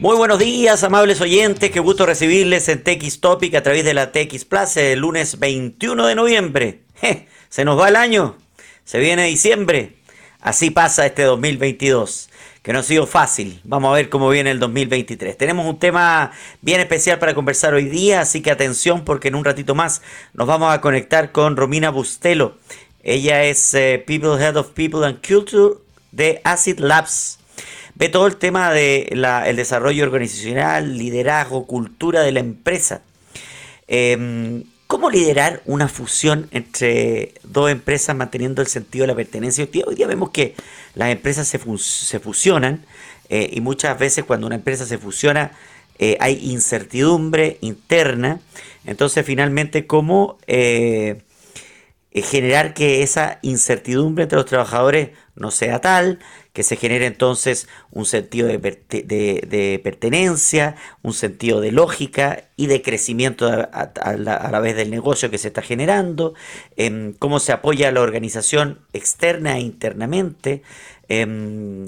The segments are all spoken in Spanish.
Muy buenos días, amables oyentes. Qué gusto recibirles en TX Topic a través de la TX Plus el lunes 21 de noviembre. se nos va el año, se viene diciembre. Así pasa este 2022, que no ha sido fácil. Vamos a ver cómo viene el 2023. Tenemos un tema bien especial para conversar hoy día, así que atención porque en un ratito más nos vamos a conectar con Romina Bustelo. Ella es eh, People Head of People and Culture de Acid Labs ve todo el tema del el desarrollo organizacional, liderazgo, cultura de la empresa. Em, ¿Cómo liderar una fusión entre dos empresas manteniendo el sentido de la pertenencia? Hoy día, vemos que las empresas se, fusionan eh, y muchas veces cuando una empresa se fusiona eh, hay incertidumbre interna. Entonces finalmente, ¿cómo eh, generar que esa incertidumbre entre los trabajadores no sea tal? Que se genere entonces un sentido de, pertenencia, un sentido de lógica y de crecimiento a, la, vez del negocio que se está generando, em, cómo se apoya a la organización externa e internamente, em,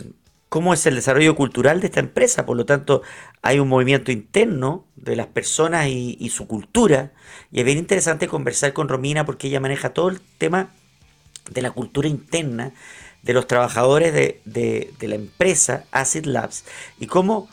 cómo es el desarrollo cultural de esta empresa. Por lo tanto, hay un movimiento interno de las personas y su cultura. Y es bien interesante conversar con Romina porque ella maneja todo el tema de la cultura interna de los trabajadores de, la empresa Acid Labs y cómo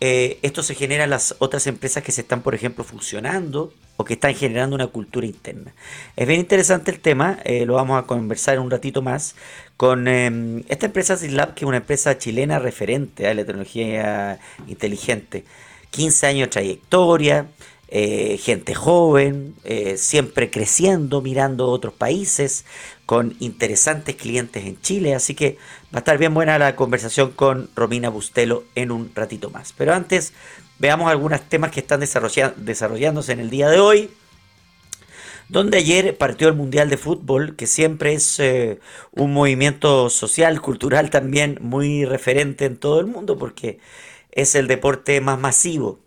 eh, esto se genera en las otras empresas que se están, por ejemplo, funcionando o que están generando una cultura interna. Es bien interesante el tema, eh, lo vamos a conversar un ratito más con em, esta empresa Acid Labs, que es una empresa chilena referente a la tecnología inteligente. 15 años de trayectoria, eh, gente joven, siempre creciendo, mirando otros países, con interesantes clientes en Chile, así que va a estar bien buena la conversación con Romina Bustelo en un ratito más. Pero antes veamos algunos temas que están desarrollándose en el día de hoy donde ayer partió el Mundial de Fútbol, que siempre es eh, un movimiento social, cultural también muy referente en todo el mundo, porque es el deporte más masivo.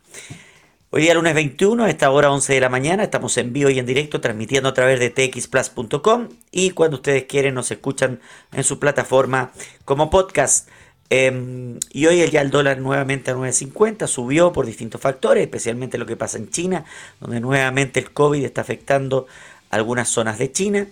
Hoy día lunes 21, a esta hora 11 de la mañana, estamos en vivo y en directo transmitiendo a través de txplus.com y cuando ustedes quieren nos escuchan en su plataforma como podcast. Em, y hoy ya el dólar nuevamente a 9.50 subió por distintos factores, especialmente lo que pasa en China, donde nuevamente el COVID está afectando algunas zonas de China.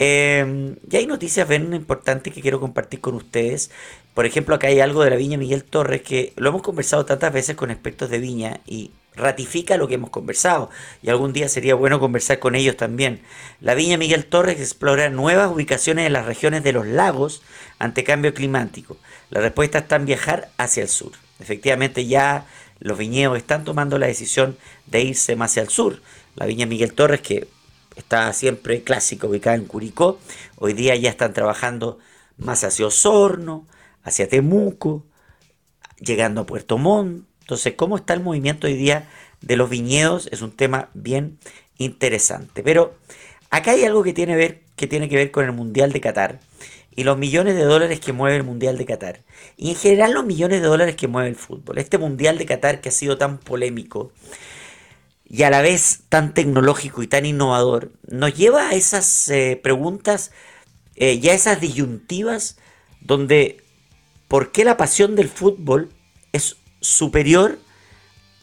Eh, y hay noticias bien importantes que quiero compartir con ustedes. Por ejemplo, acá hay algo de la Viña Miguel Torres que lo hemos conversado tantas veces con expertos de Viña y ratifica lo que hemos conversado. Y algún día sería bueno conversar con ellos también. La Viña Miguel Torres explora nuevas ubicaciones en las regiones de los lagos ante cambio climático. La respuesta está en viajar hacia el sur. Efectivamente ya los viñedos están tomando la decisión de irse más hacia el sur. La Viña Miguel Torres, que está siempre clásica ubicada en Curicó, hoy día ya están trabajando más hacia Osorno, hacia Temuco, llegando a Puerto Montt. Entonces, ¿cómo está el movimiento hoy día de los viñedos? Es un tema bien interesante. Pero acá hay algo que tiene, que ver con el Mundial de Qatar y los millones de dólares que mueve el Mundial de Qatar. Y en general los millones de dólares que mueve el fútbol. Este Mundial de Qatar que ha sido tan polémico y a la vez tan tecnológico y tan innovador, nos lleva a esas eh, preguntas eh, y a esas disyuntivas donde ¿Por qué la pasión del fútbol es superior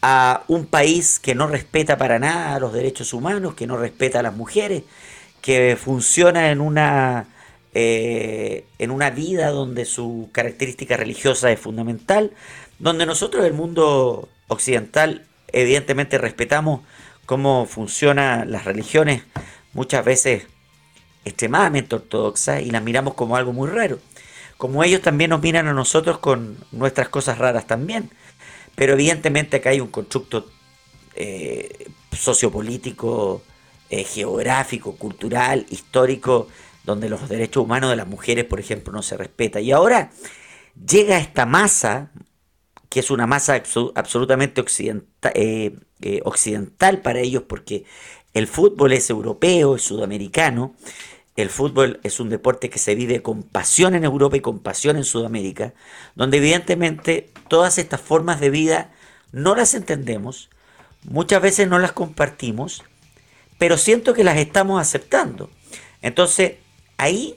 a un país que no respeta para nada los derechos humanos, que no respeta a las mujeres, que funciona en una, eh, en una vida donde su característica religiosa es fundamental, donde nosotros el mundo occidental evidentemente respetamos cómo funcionan las religiones muchas veces extremadamente ortodoxas y las miramos como algo muy raro como ellos también nos miran a nosotros con nuestras cosas raras también. Pero evidentemente acá hay un constructo eh, sociopolítico, eh, geográfico, cultural, histórico, donde los derechos humanos de las mujeres, por ejemplo, no se respeta. Y ahora llega esta masa, que es una masa absolutamente eh, occidental para ellos, porque el fútbol es europeo, es sudamericano, el fútbol es un deporte que se vive con pasión en Europa y con pasión en Sudamérica, donde evidentemente todas estas formas de vida no las entendemos, muchas veces no las compartimos, pero siento que las estamos aceptando. Entonces, ahí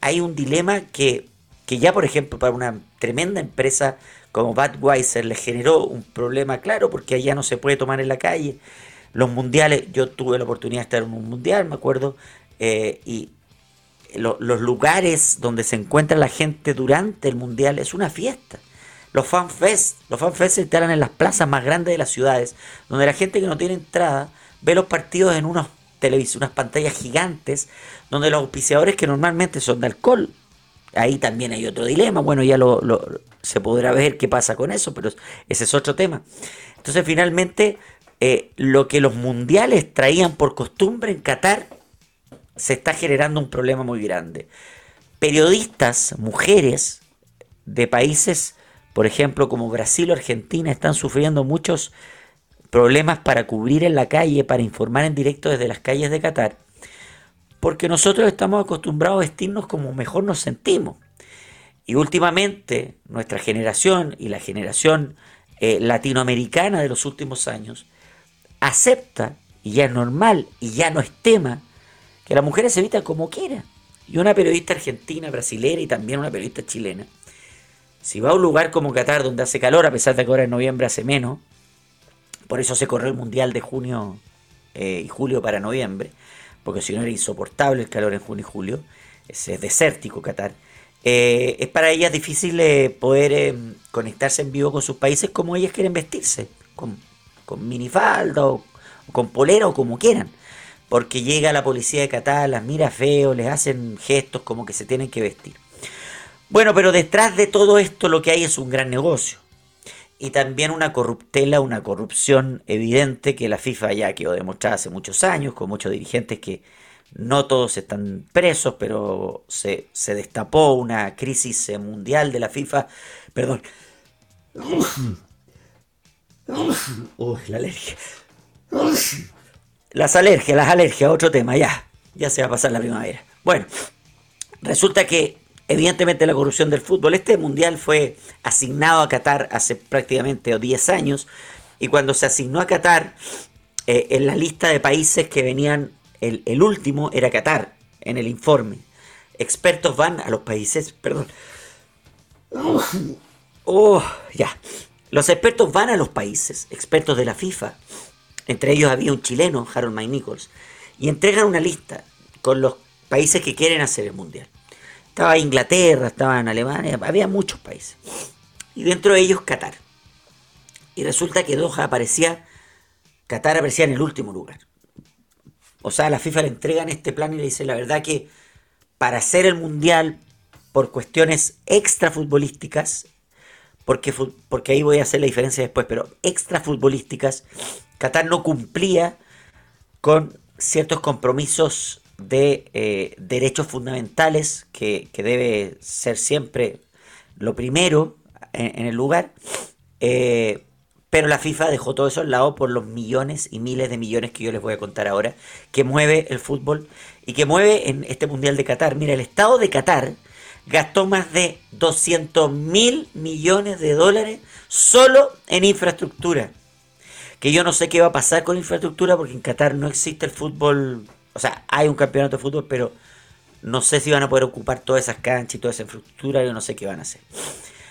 hay un dilema que, que ya, por ejemplo, para una tremenda empresa como Budweiser le generó un problema claro porque allá no se puede tomar en la calle. Los mundiales, yo tuve la oportunidad de estar en un mundial, me acuerdo, eh, y los lugares donde se encuentra la gente durante el mundial es una fiesta. Los fanfests, los fanfests se instalan en las plazas más grandes de las ciudades, donde la gente que no tiene entrada ve los partidos en unos unas pantallas gigantes, donde los auspiciadores que normalmente son de alcohol, ahí también hay otro dilema, bueno, ya lo, se podrá ver qué pasa con eso, pero ese es otro tema. Entonces, finalmente, eh, lo que los mundiales traían por costumbre en Qatar, se está generando un problema muy grande. Periodistas, mujeres de países, por ejemplo, como Brasil o Argentina, están sufriendo muchos problemas para cubrir en la calle, para informar en directo desde las calles de Qatar, porque nosotros estamos acostumbrados a vestirnos como mejor nos sentimos. Y últimamente nuestra generación y la generación eh, latinoamericana de los últimos años acepta, y ya es normal, y ya no es tema, que las mujeres se vistan como quieran. Y una periodista argentina, brasilera y también una periodista chilena, si va a un lugar como Qatar donde hace calor, a pesar de que ahora en noviembre hace menos, por eso se corrió el Mundial de junio eh, y julio para noviembre, porque si no era insoportable el calor en junio y julio, es, desértico Qatar. Eh, es para ellas difícil eh, poder conectarse en vivo con sus países como ellas quieren vestirse, con, con minifalda o, con polera o como quieran. Porque llega la policía de Qatar, las mira feo, les hacen gestos como que se tienen que vestir. Bueno, pero detrás de todo esto lo que hay es un gran negocio y también una corruptela, una corrupción evidente que la FIFA ya quedó demostrada hace muchos años, con muchos dirigentes que no todos están presos, pero se, destapó una crisis mundial de la FIFA. Perdón. Uy, la alergia. Las alergias, las alergias, otro tema, ya. Ya se va a pasar la primavera. Bueno, resulta que evidentemente la corrupción del fútbol. Este mundial fue asignado a Qatar hace prácticamente 10 años y cuando se asignó a Qatar, eh, en la lista de países que venían, el, último era Qatar en el informe. Expertos van a los países, perdón. Oh, ya. Los expertos van a los países, expertos de la FIFA. Entre ellos había un chileno, Harold May Nichols, y entregan una lista con los países que quieren hacer el mundial. Estaba Inglaterra, estaba en Alemania, había muchos países. Y dentro de ellos Qatar. Y resulta que Doha aparecía, Qatar aparecía en el último lugar. O sea, la FIFA le entregan este plan y le dice la verdad que para hacer el mundial, por cuestiones extra futbolísticas, porque, porque ahí voy a hacer la diferencia después, pero extra futbolísticas, Qatar no cumplía con ciertos compromisos de eh, derechos fundamentales, que, debe ser siempre lo primero en, el lugar, eh, pero la FIFA dejó todo eso al lado por los millones y miles de millones que yo les voy a contar ahora, que mueve el fútbol y que mueve en este Mundial de Qatar. Mira, el Estado de Qatar gastó más de 200 mil millones de dólares solo en infraestructura. Que yo no sé qué va a pasar con infraestructura porque en Qatar no existe el fútbol o sea, hay un campeonato de fútbol, pero no sé si van a poder ocupar todas esas canchas y toda esa infraestructura, yo no sé qué van a hacer.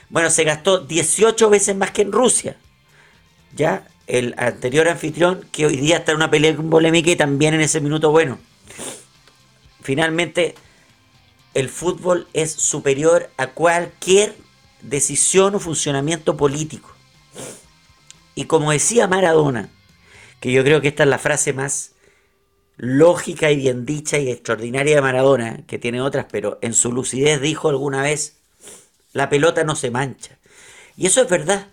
Bueno, se gastó 18 veces más que en Rusia. Ya, el anterior anfitrión, que hoy día está en una pelea con polémica y también en ese minuto, bueno. Finalmente, el fútbol es superior a cualquier decisión o funcionamiento político. Y como decía Maradona, que yo creo que esta es la frase más lógica y bien dicha y extraordinaria de Maradona, que tiene otras, pero en su lucidez dijo alguna vez, la pelota no se mancha. Y eso es verdad,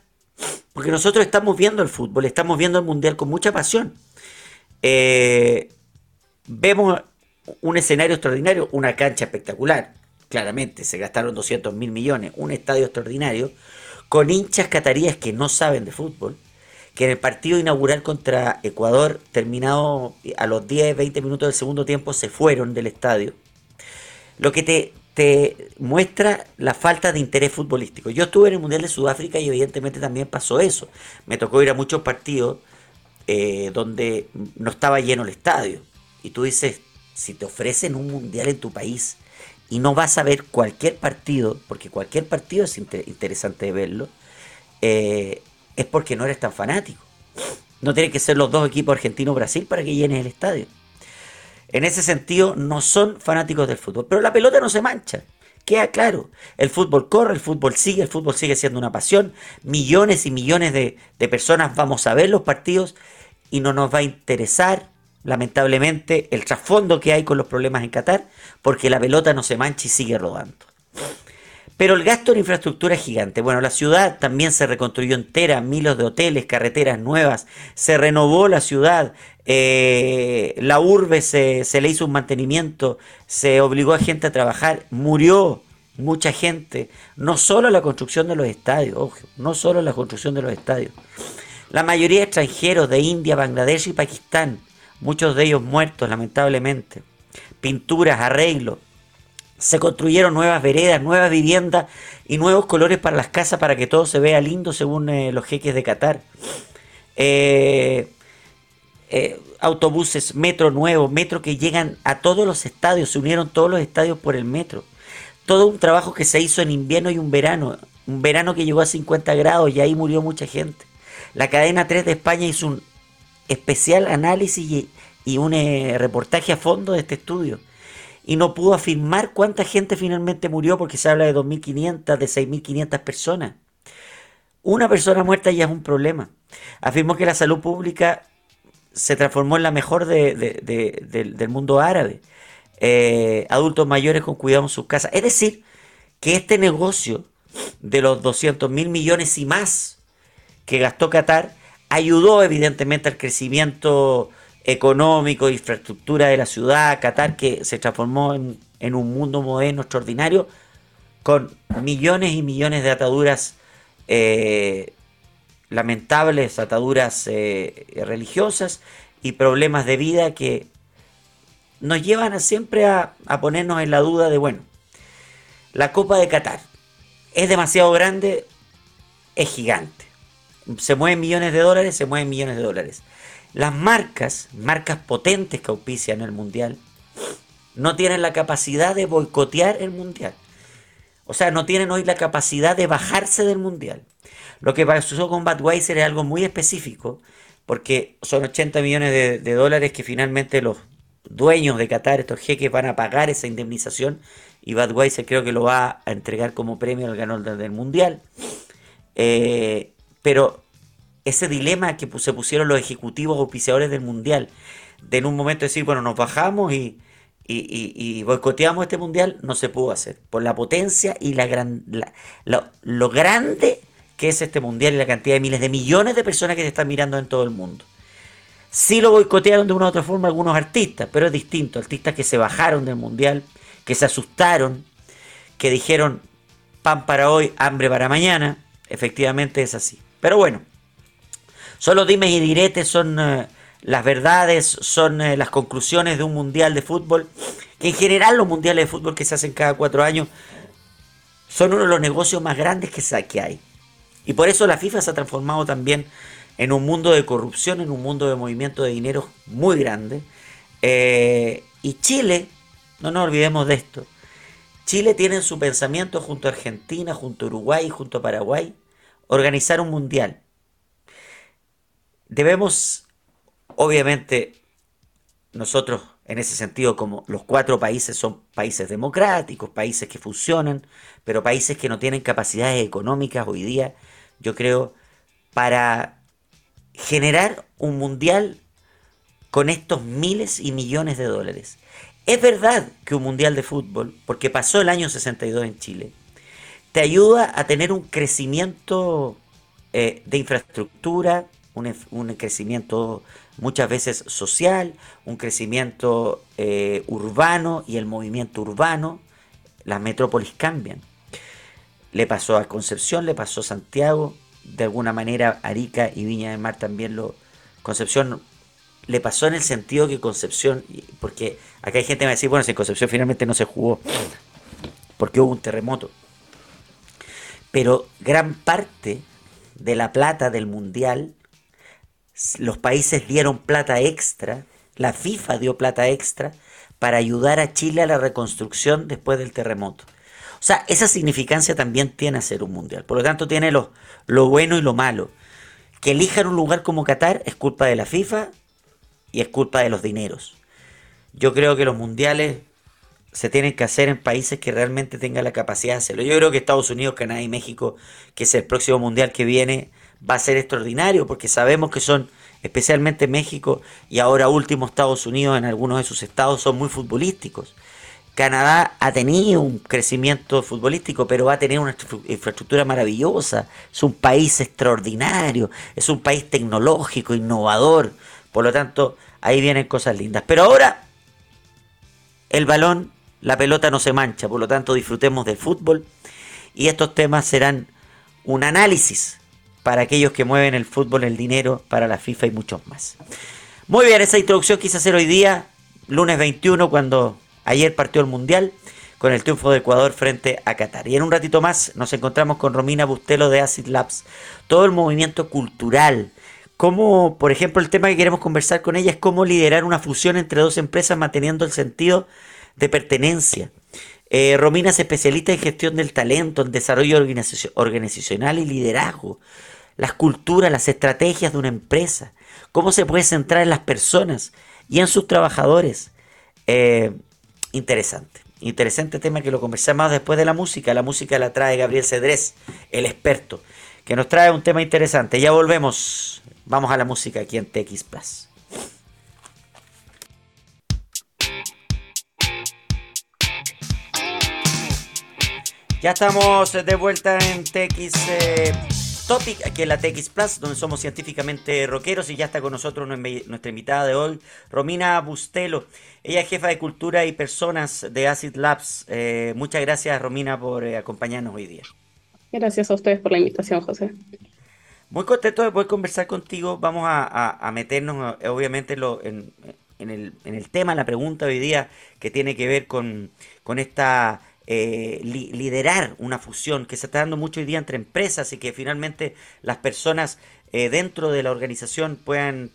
porque nosotros estamos viendo el fútbol, estamos viendo el mundial con mucha pasión. Eh, vemos un escenario extraordinario, una cancha espectacular, claramente se gastaron 200 mil millones, un estadio extraordinario, con hinchas cataríes que no saben de fútbol, que en el partido inaugural contra Ecuador, terminado a los 10, 20 minutos del segundo tiempo, se fueron del estadio. Lo que te, te muestra la falta de interés futbolístico. Yo estuve en el Mundial de Sudáfrica y evidentemente también pasó eso. Me tocó ir a muchos partidos eh, donde no estaba lleno el estadio. Y tú dices, si te ofrecen un Mundial en tu país y no vas a ver cualquier partido, porque cualquier partido es interesante verlo, eh, es porque no eres tan fanático. No tienen que ser los dos equipos argentino-Brasil para que llenes el estadio. En ese sentido, no son fanáticos del fútbol. Pero la pelota no se mancha. Queda claro. El fútbol corre, el fútbol sigue, el fútbol sigue siendo una pasión. Millones y millones de, de personas vamos a ver los partidos y no nos va a interesar, lamentablemente, el trasfondo que hay con los problemas en Qatar, porque la pelota no se mancha y sigue rodando. Pero el gasto en infraestructura es gigante. Bueno, la ciudad también se reconstruyó entera, miles de hoteles, carreteras nuevas, se renovó la ciudad, eh, la urbe se, se, le hizo un mantenimiento, se obligó a gente a trabajar, murió mucha gente, no solo la construcción de los estadios, ojo, no solo la construcción de los estadios. La mayoría de extranjeros de India, Bangladesh y Pakistán, muchos de ellos muertos lamentablemente. Pinturas, arreglos, se construyeron nuevas veredas, nuevas viviendas y nuevos colores para las casas para que todo se vea lindo según eh, los jeques de Qatar. Eh, eh, autobuses, metro nuevo, metro que llegan a todos los estadios, se unieron todos los estadios por el metro. Todo un trabajo que se hizo en invierno y un verano, un verano que llegó a 50 grados y ahí murió mucha gente. La cadena 3 de España hizo un especial análisis y, un reportaje a fondo de este estudio y no pudo afirmar cuánta gente finalmente murió porque se habla de 2.500, de 6.500 personas. Una persona muerta ya es un problema. Afirmó que la salud pública se transformó en la mejor del mundo árabe. Eh, adultos mayores con cuidado en sus casas. Es decir, que este negocio de los 200 mil millones y más que gastó Qatar ayudó evidentemente al crecimiento económico, infraestructura de la ciudad, Qatar, que se transformó en, un mundo moderno extraordinario, con millones y millones de ataduras eh, lamentables, ataduras eh, religiosas y problemas de vida que nos llevan siempre a, a ponernos en la duda de, bueno, la Copa de Qatar es demasiado grande, es gigante. Se mueven millones de dólares, se mueven millones de dólares. Las marcas, marcas potentes que auspician el mundial, no tienen la capacidad de boicotear el mundial. O sea, no tienen hoy la capacidad de bajarse del mundial. Lo que pasó con Budweiser es algo muy específico, porque son 80 millones de, dólares que finalmente los dueños de Qatar, estos jeques, van a pagar esa indemnización y Budweiser creo que lo va a entregar como premio al ganador del mundial. Eh, pero ese dilema que se pusieron los ejecutivos auspiciadores del mundial, de en un momento decir, bueno, nos bajamos y, y, boicoteamos este mundial, no se pudo hacer. Por la potencia y la, gran, lo grande que es este mundial y la cantidad de miles de millones de personas que se están mirando en todo el mundo. Sí lo boicotearon de una u otra forma algunos artistas, pero es distinto. Artistas que se bajaron del mundial, que se asustaron, que dijeron pan para hoy, hambre para mañana. Efectivamente es así. Pero bueno, Solo dimes y diretes son las verdades, son eh, las conclusiones de un mundial de fútbol. Que en general los mundiales de fútbol que se hacen cada cuatro años son uno de los negocios más grandes que, que hay. Y por eso la FIFA se ha transformado también en un mundo de corrupción, en un mundo de movimiento de dinero muy grande. Eh, y Chile, no nos olvidemos de esto, Chile tiene en su pensamiento junto a Argentina, junto a Uruguay, junto a Paraguay, organizar un mundial debemos, obviamente, nosotros en ese sentido, como los cuatro países son países democráticos, países que funcionan, pero países que no tienen capacidades económicas hoy día, yo creo, para generar un mundial con estos miles y millones de dólares. Es verdad que un mundial de fútbol, porque pasó el año 62 en Chile, te ayuda a tener un crecimiento eh, de infraestructura, un, crecimiento muchas veces social, un crecimiento eh, urbano y el movimiento urbano, las metrópolis cambian. Le pasó a Concepción, le pasó a Santiago, de alguna manera Arica y Viña del Mar también lo... Concepción le pasó en el sentido que Concepción, porque acá hay gente que a decir, bueno, si Concepción finalmente no se jugó, porque hubo un terremoto. Pero gran parte de la plata del mundial los países dieron plata extra, la FIFA dio plata extra para ayudar a Chile a la reconstrucción después del terremoto. O sea, esa significancia también tiene a ser un mundial. Por lo tanto, tiene lo, lo bueno y lo malo. Que elijan un lugar como Qatar es culpa de la FIFA y es culpa de los dineros. Yo creo que los mundiales se tienen que hacer en países que realmente tengan la capacidad de hacerlo. Yo creo que Estados Unidos, Canadá y México, que es el próximo mundial que viene, va a ser extraordinario porque sabemos que son, especialmente México y ahora último Estados Unidos en algunos de sus estados, son muy futbolísticos. Canadá ha tenido un crecimiento futbolístico, pero va a tener una infraestructura maravillosa. Es un país extraordinario, es un país tecnológico, innovador. Por lo tanto, ahí vienen cosas lindas. Pero ahora, el balón, la pelota no se mancha. Por lo tanto, disfrutemos del fútbol. Y estos temas serán un análisis para aquellos que mueven el fútbol, el dinero, para la FIFA y muchos más. Muy bien, esa introducción quise hacer hoy día, lunes 21, cuando Ayer partió el Mundial con el triunfo de Ecuador frente a Qatar. Y en un ratito más nos encontramos con Romina Bustelo de Acid Labs. Todo el movimiento cultural. Cómo, por ejemplo, el tema que queremos conversar con ella es cómo liderar una fusión entre dos empresas manteniendo el sentido de pertenencia. Eh, Romina es especialista en gestión del talento, en desarrollo organizacional y liderazgo. Las culturas, las estrategias de una empresa. Cómo se puede centrar en las personas y en sus trabajadores. Eh, interesante. Interesante tema que lo conversamos después de la música. La música la trae Gabriel Cedrés, el experto, que nos trae un tema interesante. Ya volvemos. Vamos a la música aquí en TX Plus. Ya estamos de vuelta en TX eh, Topic, aquí en la TX Plus, donde somos científicamente rockeros y ya está con nosotros nuestra invitada de hoy, Romina Bustelo. Ella es jefa de cultura y personas de Acid Labs. Eh, muchas gracias, Romina, por eh, acompañarnos hoy día. Gracias a ustedes por la invitación, José. Muy contento de poder conversar contigo. Vamos a, meternos, obviamente, en, el, en, el, tema, la pregunta hoy día, que tiene que ver con, con esta eh, liderar una fusión que se está dando mucho hoy día entre empresas y que finalmente las personas eh, dentro de la organización puedan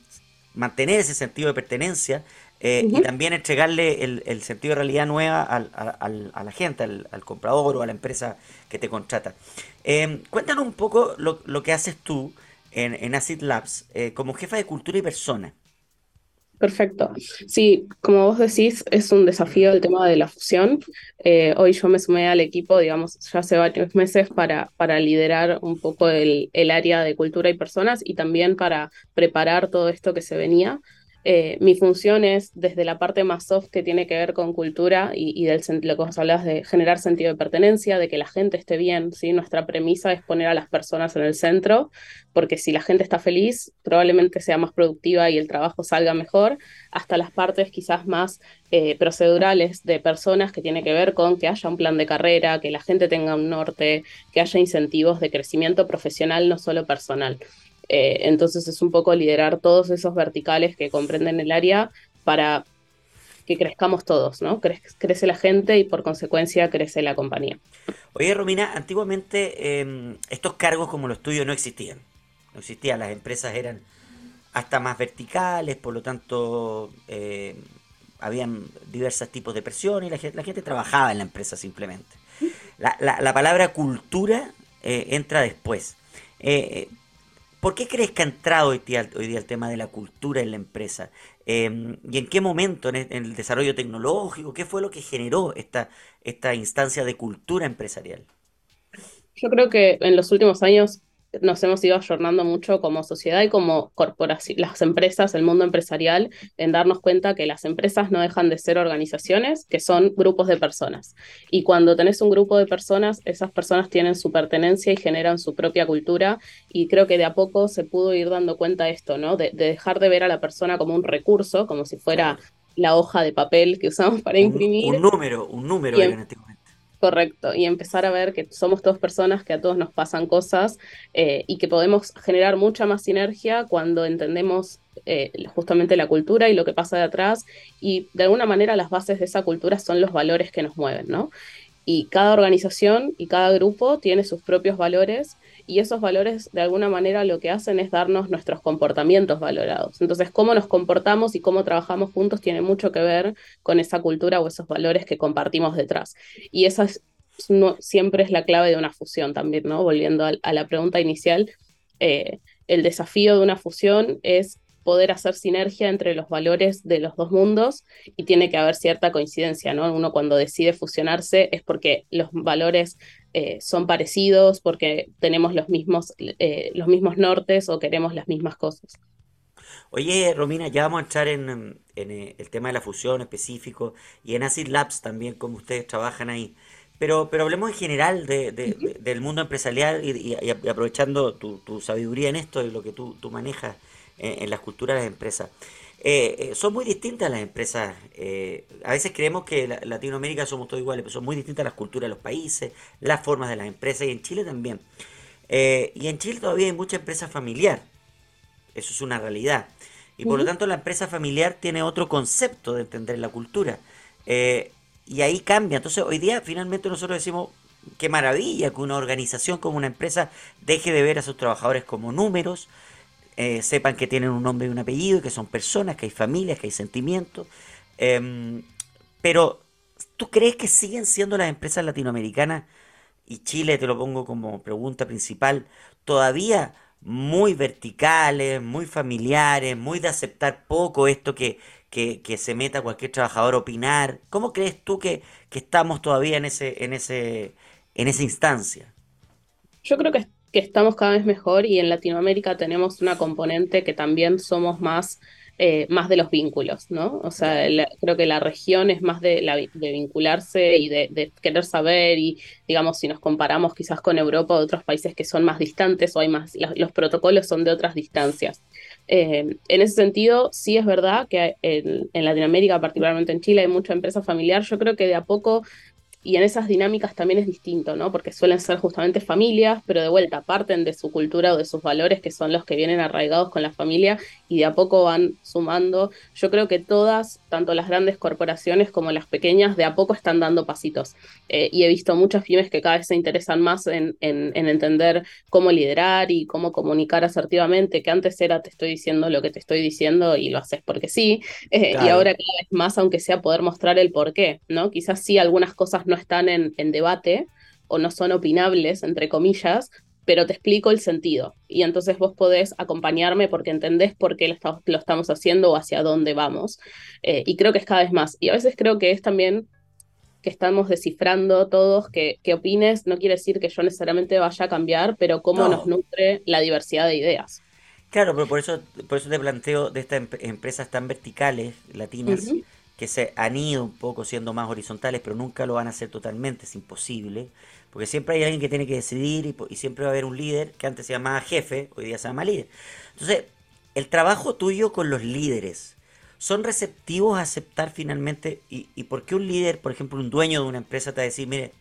mantener ese sentido de pertenencia eh, y también entregarle el, sentido de realidad nueva a la gente, al, comprador o a la empresa que te contrata. Em, cuéntanos un poco lo, que haces tú en, en Acid Labs como jefa de cultura y persona. Perfecto. Sí, como vos decís, es un desafío el tema de la fusión. Eh, hoy yo me sumé al equipo, digamos, ya hace varios meses para, para liderar un poco el, el área de cultura y personas y también para preparar todo esto que se venía. Eh, mi función es desde la parte más soft que tiene que ver con cultura y, del lo que vos hablas de generar sentido de pertenencia, de que la gente esté bien, ¿sí? Nuestra premisa es poner a las personas en el centro, porque si la gente está feliz, probablemente sea más productiva y el trabajo salga mejor, hasta las partes quizás más eh, procedurales de personas que tiene que ver con que haya un plan de carrera, que la gente tenga un norte, que haya incentivos de crecimiento profesional, no solo personal. Eh, entonces es un poco liderar todos esos verticales que comprenden el área para que crezcamos todos, ¿no? crece la gente y por consecuencia crece la compañía. Oye, Romina, antiguamente em, estos cargos como los tuyos no existían. No existían, las empresas eran hasta más verticales, por lo tanto, eh, habían diversos tipos de presión y la gente, la trabajaba en la empresa simplemente. La, palabra cultura eh, entra después. Eh, ¿Por qué crees que ha entrado hoy día, el tema de la cultura en la empresa? Em, ¿Y en qué momento en el, desarrollo tecnológico? ¿Qué fue lo que generó esta, esta instancia de cultura empresarial? Yo creo que en los últimos años nos hemos ido ayornando mucho como sociedad y como corporación, las empresas, el mundo empresarial, en darnos cuenta que las empresas no dejan de ser organizaciones, que son grupos de personas. Y cuando tenés un grupo de personas, esas personas tienen su pertenencia y generan su propia cultura. Y creo que de a poco se pudo ir dando cuenta de esto, ¿no? De, dejar de ver a la persona como un recurso, como si fuera la hoja de papel que usamos para imprimir. Un, número, un número en este momento. Correcto, y empezar a ver que somos todas personas, que a todos nos pasan cosas eh, y que podemos generar mucha más sinergia cuando entendemos eh, justamente la cultura y lo que pasa de atrás y de alguna manera las bases de esa cultura son los valores que nos mueven, ¿no? Y cada organización y cada grupo tiene sus propios valores y esos valores de alguna manera lo que hacen es darnos nuestros comportamientos valorados. Entonces, cómo nos comportamos y cómo trabajamos juntos tiene mucho que ver con esa cultura o esos valores que compartimos detrás. Y esa es siempre es la clave de una fusión también, ¿no? Volviendo a, la pregunta inicial, eh, el desafío de una fusión es poder hacer sinergia entre los valores de los dos mundos y tiene que haber cierta coincidencia, ¿no? Uno cuando decide fusionarse es porque los valores eh, son parecidos, porque tenemos los mismos, eh, los mismos nortes o queremos las mismas cosas. Oye, Romina, ya vamos a entrar en, eh, el tema de la fusión específico y en Acid Labs también, como ustedes trabajan ahí. Pero, pero hablemos en general de, del mundo empresarial y, aprovechando tu, tu, sabiduría en esto y lo que tú, tú manejas en, las culturas de las empresas. Eh, eh, son muy distintas las empresas. Eh, a veces creemos que en Latinoamérica somos todos iguales, pero son muy distintas las culturas de los países, las formas de las empresas y en Chile también. y en Chile todavía hay mucha empresa familiar. Eso es una realidad. Y por lo tanto la empresa familiar tiene otro concepto de entender la cultura. y ahí cambia. Entonces hoy día finalmente nosotros decimos, qué maravilla que una organización como una empresa deje de ver a sus trabajadores como números, eh, sepan que tienen un nombre y un apellido, que son personas, que hay familias, que hay sentimientos. Em, pero, ¿tú crees que siguen siendo las empresas latinoamericanas, y Chile te lo pongo como pregunta principal, todavía muy verticales, muy familiares, muy de aceptar poco esto que, que, se meta cualquier trabajador a opinar? ¿Cómo crees tú que, que estamos todavía en, ese, en, ese, en esa instancia? Yo creo que que estamos cada vez mejor y en Latinoamérica tenemos una componente que también somos más, eh, más de los vínculos, ¿no? O sea, creo que la región es más de, la, de vincularse y de, querer saber y, digamos, si nos comparamos quizás con Europa o otros países que son más distantes o hay más, los, protocolos son de otras distancias. Eh, en ese sentido, sí es verdad que en, en, Latinoamérica, particularmente en Chile, hay mucha empresa familiar. Yo creo que de a poco y en esas dinámicas también es distinto, ¿no? Porque suelen ser justamente familias, pero de vuelta parten de su cultura o de sus valores que son los que vienen arraigados con la familia y de a poco van sumando. Yo creo que todas, tanto las grandes corporaciones como las pequeñas, de a poco están dando pasitos. Eh, y he visto muchas pymes que cada vez se interesan más en, entender cómo liderar y cómo comunicar asertivamente, que antes era te estoy diciendo lo que te estoy diciendo y lo haces porque sí, eh, y ahora cada vez más, aunque sea poder mostrar el por qué, ¿no? Quizás sí algunas cosas no no están en, debate o no son opinables, entre comillas, pero te explico el sentido. Y entonces vos podés acompañarme porque entendés por qué lo, estamos haciendo o hacia dónde vamos. Eh, y creo que es cada vez más. Y a veces creo que es también que estamos descifrando todos, que, que opines no quiere decir que yo necesariamente vaya a cambiar, pero cómo nos nutre la diversidad de ideas. Claro, pero por eso, por eso te planteo de estas empresas tan verticales, latinas, que se han ido un poco siendo más horizontales, pero nunca lo van a hacer totalmente, es imposible, porque siempre hay alguien que tiene que decidir y, siempre va a haber un líder que antes se llamaba jefe, hoy día se llama líder. Entonces, el trabajo tuyo con los líderes, ¿son receptivos a aceptar finalmente? ¿Y, y por qué un líder, por ejemplo, un dueño de una empresa te va mire,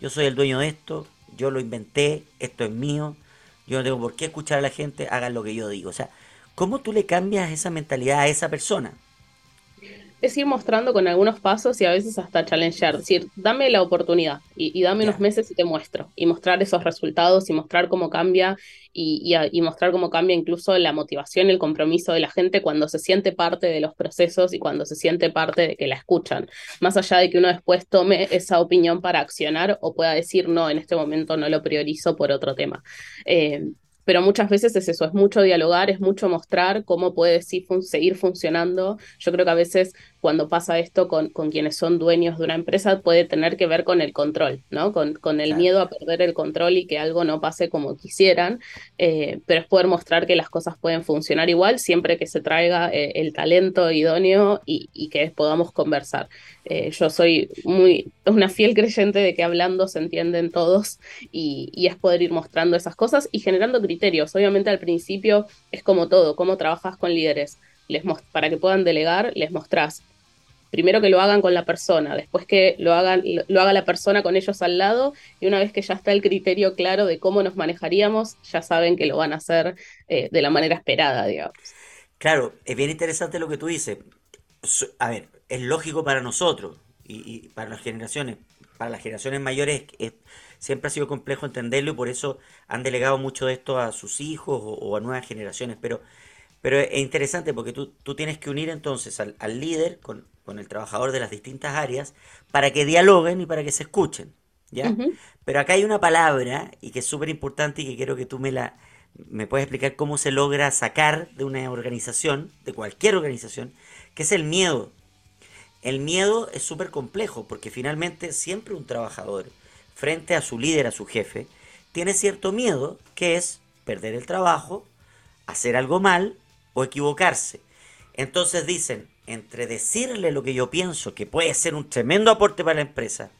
yo soy el dueño de esto, yo lo inventé, esto es mío, yo no tengo por qué escuchar a la gente, hagan lo que yo digo? O sea, ¿cómo tú le cambias esa mentalidad a esa persona? Es ir mostrando con algunos pasos y a veces hasta challengear, decir, dame la oportunidad y, dame unos meses y te muestro, y mostrar esos resultados y mostrar cómo cambia y, y, mostrar cómo cambia incluso la motivación y el compromiso de la gente cuando se siente parte de los procesos y cuando se siente parte de que la escuchan, más allá de que uno después tome esa opinión para accionar o pueda decir, no, en este momento no lo priorizo por otro tema. Eh, pero muchas veces es eso, es mucho dialogar, es mucho mostrar cómo puede seguir funcionando. Yo creo que a veces cuando pasa esto con, con, quienes son dueños de una empresa puede tener que ver con el control, ¿no? Con, con el miedo a perder el control y que algo no pase como quisieran, eh, pero es poder mostrar que las cosas pueden funcionar igual siempre que se traiga eh, el talento idóneo y, y que podamos conversar. Eh, yo soy muy una fiel creyente de que hablando se entienden todos y, y, es poder ir mostrando esas cosas y generando criterios. Obviamente al principio es como todo, cómo trabajas con líderes. Les para que puedan delegar, les mostrás primero que lo hagan con la persona, después que lo, hagan, lo, haga la persona con ellos al lado y una vez que ya está el criterio claro de cómo nos manejaríamos, ya saben que lo van a hacer eh, de la manera esperada, digamos. Claro, es bien interesante lo que tú dices. A ver, es lógico para nosotros y, para las generaciones, para las generaciones mayores siempre ha sido complejo entenderlo y por eso han delegado mucho de esto a sus hijos o, a nuevas generaciones. Pero, pero es interesante porque tú, tú tienes que unir entonces al, líder con, con, el trabajador de las distintas áreas para que dialoguen y para que se escuchen. ¿ya? Pero acá hay una palabra y que es súper importante y que quiero que tú me la me puedes explicar cómo se logra sacar de una organización, de cualquier organización, que es el miedo. El miedo es súper complejo porque finalmente siempre un trabajador frente a su líder, a su jefe, tiene cierto miedo que es perder el trabajo, hacer algo mal o equivocarse. Entonces dicen, entre decirle lo que yo pienso, que puede ser un tremendo aporte para la empresa,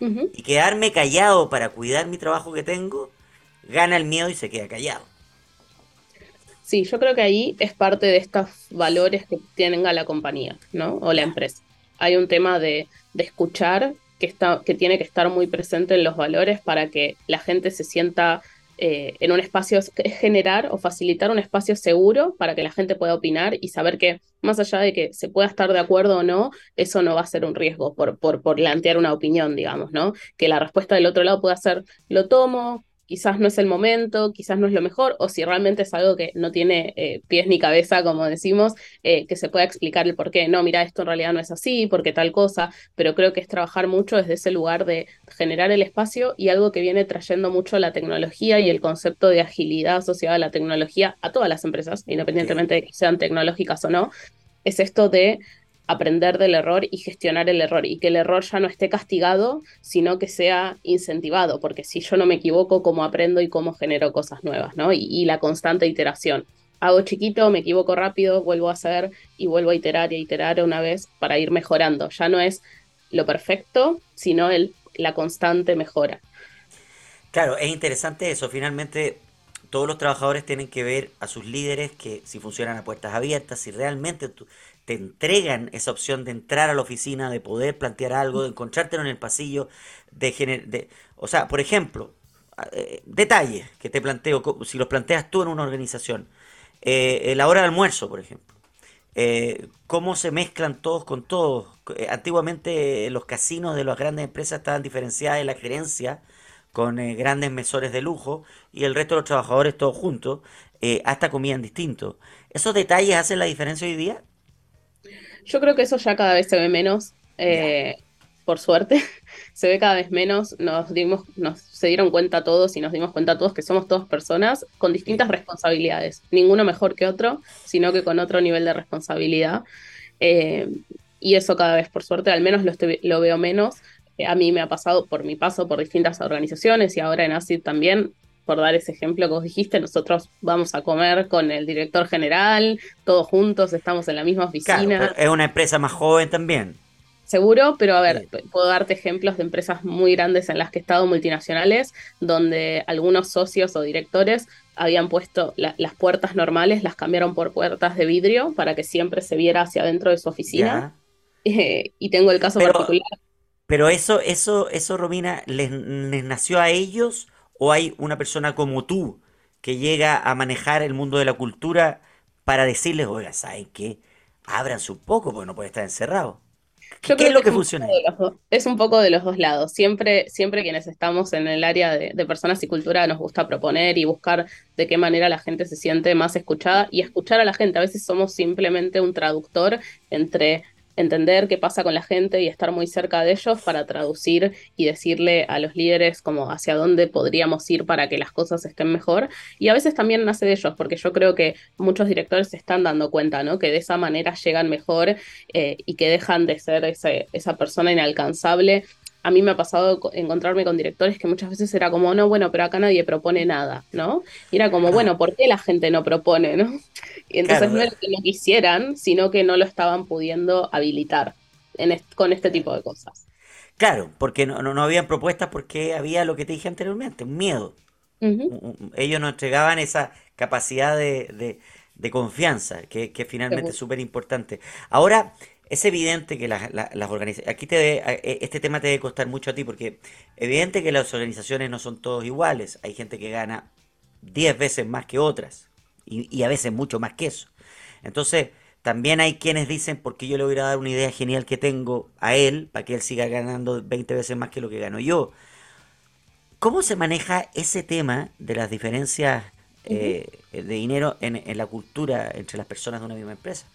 y quedarme callado para cuidar mi trabajo que tengo, gana el miedo y se queda callado. Sí, yo creo que ahí es parte de estos valores que tenga la compañía, ¿no? O la empresa. Hay un tema de, de escuchar que, está, que tiene que estar muy presente en los valores para que la gente se sienta eh, en un espacio, es generar o facilitar un espacio seguro para que la gente pueda opinar y saber que más allá de que se pueda estar de acuerdo o no, eso no va a ser un riesgo por, por, por plantear una opinión, digamos, ¿no? Que la respuesta del otro lado pueda ser, lo tomo, quizás no es el momento, quizás no es lo mejor, o si realmente es algo que no tiene eh, pies ni cabeza, como decimos, eh, que se pueda explicar el por qué. No, mira, esto en realidad no es así, porque tal cosa, pero creo que es trabajar mucho desde ese lugar de generar el espacio y algo que viene trayendo mucho la tecnología y el concepto de agilidad asociada a la tecnología a todas las empresas, independientemente de que sean tecnológicas o no, es esto de aprender del error y gestionar el error y que el error ya no esté castigado, sino que sea incentivado, porque si yo no me equivoco, ¿cómo aprendo y cómo genero cosas nuevas? ¿no? Y, la constante iteración. Hago chiquito, me equivoco rápido, vuelvo a hacer y vuelvo a iterar y a iterar una vez para ir mejorando. Ya no es lo perfecto, sino el, la constante mejora. Claro, es interesante eso. Finalmente, todos los trabajadores tienen que ver a sus líderes que si funcionan a puertas abiertas, si realmente te entregan esa opción de entrar a la oficina, de poder plantear algo, de encontrártelo en el pasillo, de, de o sea, por ejemplo, eh, detalles que te planteo, si los planteas tú en una organización, eh, la hora de almuerzo, por ejemplo, eh, cómo se mezclan todos con todos. Antiguamente los casinos de las grandes empresas estaban diferenciadas en la gerencia con grandes mesores de lujo y el resto de los trabajadores todos juntos, hasta comían distinto. ¿Esos detalles hacen la diferencia hoy día? Yo creo que eso ya cada vez se ve menos, eh, por suerte, se ve cada vez menos. Nos dimos, nos se dieron cuenta todos y nos dimos cuenta todos que somos todas personas con distintas responsabilidades. Ninguno mejor que otro, sino que con otro nivel de responsabilidad. Eh, y eso cada vez, por suerte, al menos lo, lo veo menos. a mí me ha pasado por mi paso por distintas organizaciones y ahora en ACID también por dar ese ejemplo que vos dijiste, nosotros vamos a comer con el director general, todos juntos, estamos en la misma oficina. es una empresa más joven también. Seguro, pero a ver, puedo darte ejemplos de empresas muy grandes en las que he estado multinacionales, donde algunos socios o directores habían puesto las puertas normales, las cambiaron por puertas de vidrio para que siempre se viera hacia adentro de su oficina. Eh, y tengo el caso particular. Pero eso, eso, eso, Romina, ¿les, ¿les nació a ellos ¿O hay una persona como tú que llega a manejar el mundo de la cultura para decirles, oiga, ¿saben qué? Ábranse un poco porque no puede estar encerrado. ¿Qué, es lo que, funciona? Es un poco de los dos lados. Siempre, siempre quienes estamos en el área de, de, personas y cultura nos gusta proponer y buscar de qué manera la gente se siente más escuchada y escuchar a la gente. A veces somos simplemente un traductor entre entender qué pasa con la gente y estar muy cerca de ellos para traducir y decirle a los líderes como hacia dónde podríamos ir para que las cosas estén mejor. Y a veces también nace de ellos, porque yo creo que muchos directores se están dando cuenta, ¿no? Que de esa manera llegan mejor eh, y que dejan de ser esa persona inalcanzable a mí me ha pasado encontrarme con directores que muchas veces era como, no, bueno, pero acá nadie propone nada, ¿no? Y era como, bueno, ¿por qué la gente no propone, no? Y entonces no es que no quisieran, sino que no lo estaban pudiendo habilitar con este tipo de cosas. Claro, porque no, no, habían propuestas porque había lo que te dije anteriormente, un miedo. Ellos nos entregaban esa capacidad de, confianza, que, que finalmente es súper importante. Ahora, es evidente que las, organizaciones, aquí te e, este tema te debe costar mucho a ti, porque evidente que las organizaciones no son todos iguales. Hay gente que gana 10 veces más que otras, y, a veces mucho más que eso. Entonces, también hay quienes dicen, porque yo le voy a dar una idea genial que tengo a él, para que él siga ganando 20 veces más que lo que gano yo. ¿Cómo se maneja ese tema de las diferencias eh, de dinero en la cultura entre las personas de una misma empresa?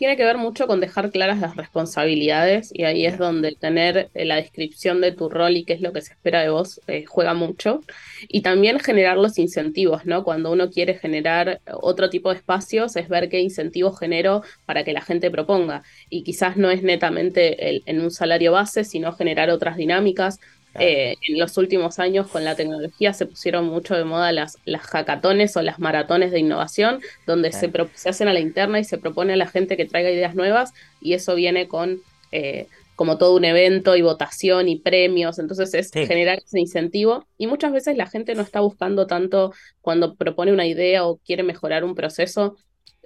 Tiene que ver mucho con dejar claras las responsabilidades y ahí es donde tener eh, la descripción de tu rol y qué es lo que se espera de vos eh, juega mucho. Y también generar los incentivos, ¿no? Cuando uno quiere generar otro tipo de espacios es ver qué incentivos genero para que la gente proponga. Y quizás no es netamente en un salario base, sino generar otras dinámicas. Eh, en los últimos años con la tecnología se pusieron mucho de moda las, las hackatones o las maratones de innovación, donde se, se, hacen a la interna y se propone a la gente que traiga ideas nuevas y eso viene con eh, como todo un evento y votación y premios, entonces es generar ese incentivo y muchas veces la gente no está buscando tanto cuando propone una idea o quiere mejorar un proceso,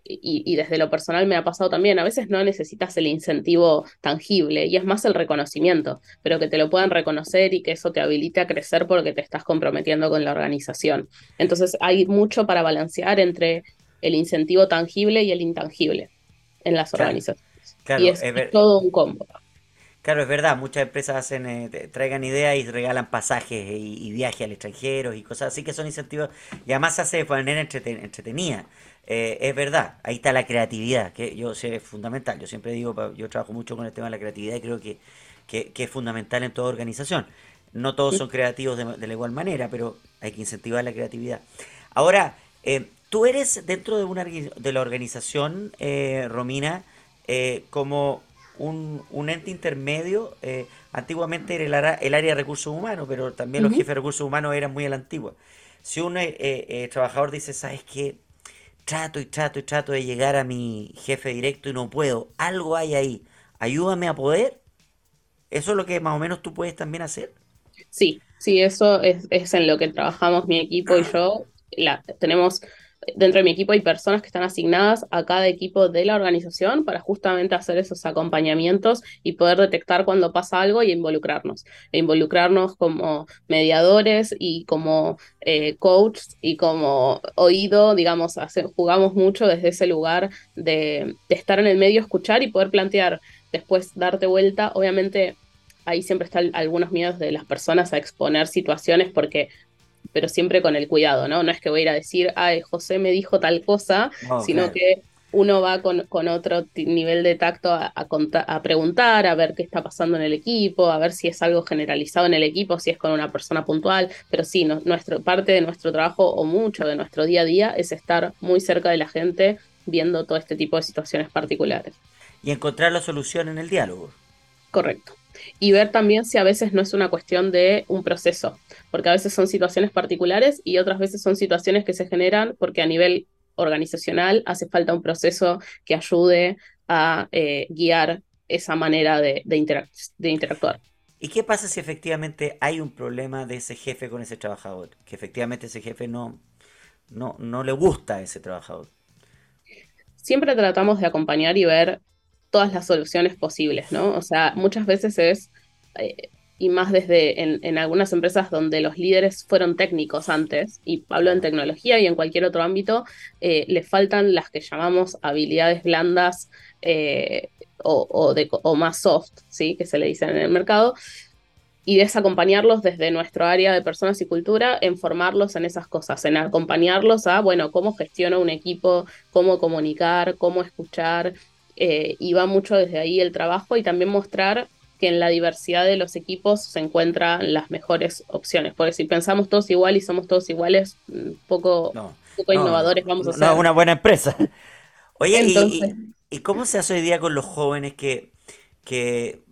y, desde lo personal me ha pasado también, a veces no necesitas el incentivo tangible y es más el reconocimiento, pero que te lo puedan reconocer y que eso te habilite a crecer porque te estás comprometiendo con la organización. Entonces hay mucho para balancear entre el incentivo tangible y el intangible en las organizaciones. y es, todo un combo. Claro, es verdad, muchas empresas hacen, eh, traigan ideas y regalan pasajes y, viajes al extranjero y cosas así que son incentivos y además se hace de manera entretenida. Eh, es verdad, ahí está la creatividad, que yo sé es fundamental. Yo siempre digo, yo trabajo mucho con el tema de la creatividad y creo que, es fundamental en toda organización. No todos son creativos de, la igual manera, pero hay que incentivar la creatividad. Ahora, eh, tú eres dentro de, una, de la organización, eh, Romina, como un, un, ente intermedio. antiguamente era el, el, área de recursos humanos, pero también los jefes de recursos humanos eran muy a la antigua. Si un trabajador dice, ¿sabes qué? Trato y trato y trato de llegar a mi jefe directo y no puedo. Algo hay ahí. Ayúdame a poder. ¿Eso es lo que más o menos tú puedes también hacer? Sí, sí, eso es, es en lo que trabajamos mi equipo y yo. La, tenemos dentro de mi equipo hay personas que están asignadas a cada equipo de la organización para justamente hacer esos acompañamientos y poder detectar cuando pasa algo y involucrarnos. E involucrarnos como mediadores y como eh, coaches y como oído, digamos, jugamos mucho desde ese lugar de, de estar en el medio, escuchar y poder plantear, después darte vuelta. Obviamente ahí siempre están algunos miedos de las personas a exponer situaciones porque pero siempre con el cuidado, ¿no? No es que voy a ir a decir, ay, José me dijo tal cosa, sino que uno va con, con otro nivel de tacto a, a, preguntar, a ver qué está pasando en el equipo, a ver si es algo generalizado en el equipo, si es con una persona puntual, pero sí, nuestro, parte de nuestro trabajo o mucho de nuestro día a día es estar muy cerca de la gente viendo todo este tipo de situaciones particulares. Y encontrar la solución en el diálogo. Correcto y ver también si a veces no es una cuestión de un proceso, porque a veces son situaciones particulares y otras veces son situaciones que se generan porque a nivel organizacional hace falta un proceso que ayude a eh, guiar esa manera de, de, interactuar. ¿Y qué pasa si efectivamente hay un problema de ese jefe con ese trabajador? Que efectivamente ese jefe no, no, no le gusta a ese trabajador. Siempre tratamos de acompañar y ver todas las soluciones posibles, ¿no? O sea, muchas veces es, eh, y más desde en, algunas empresas donde los líderes fueron técnicos antes, y hablo en tecnología y en cualquier otro ámbito, eh, le faltan las que llamamos habilidades blandas eh, o, de, o más soft, ¿sí? Que se le dicen en el mercado, y desacompañarlos desde nuestro área de personas y cultura en formarlos en esas cosas, en acompañarlos a, bueno, cómo gestiona un equipo, cómo comunicar, cómo escuchar, eh, y va mucho desde ahí el trabajo y también mostrar que en la diversidad de los equipos se encuentran las mejores opciones. Porque si pensamos todos igual y somos todos iguales, mm, poco, poco innovadores vamos a ser. No, una buena empresa. Oye, y, cómo se hace hoy día con los jóvenes que, que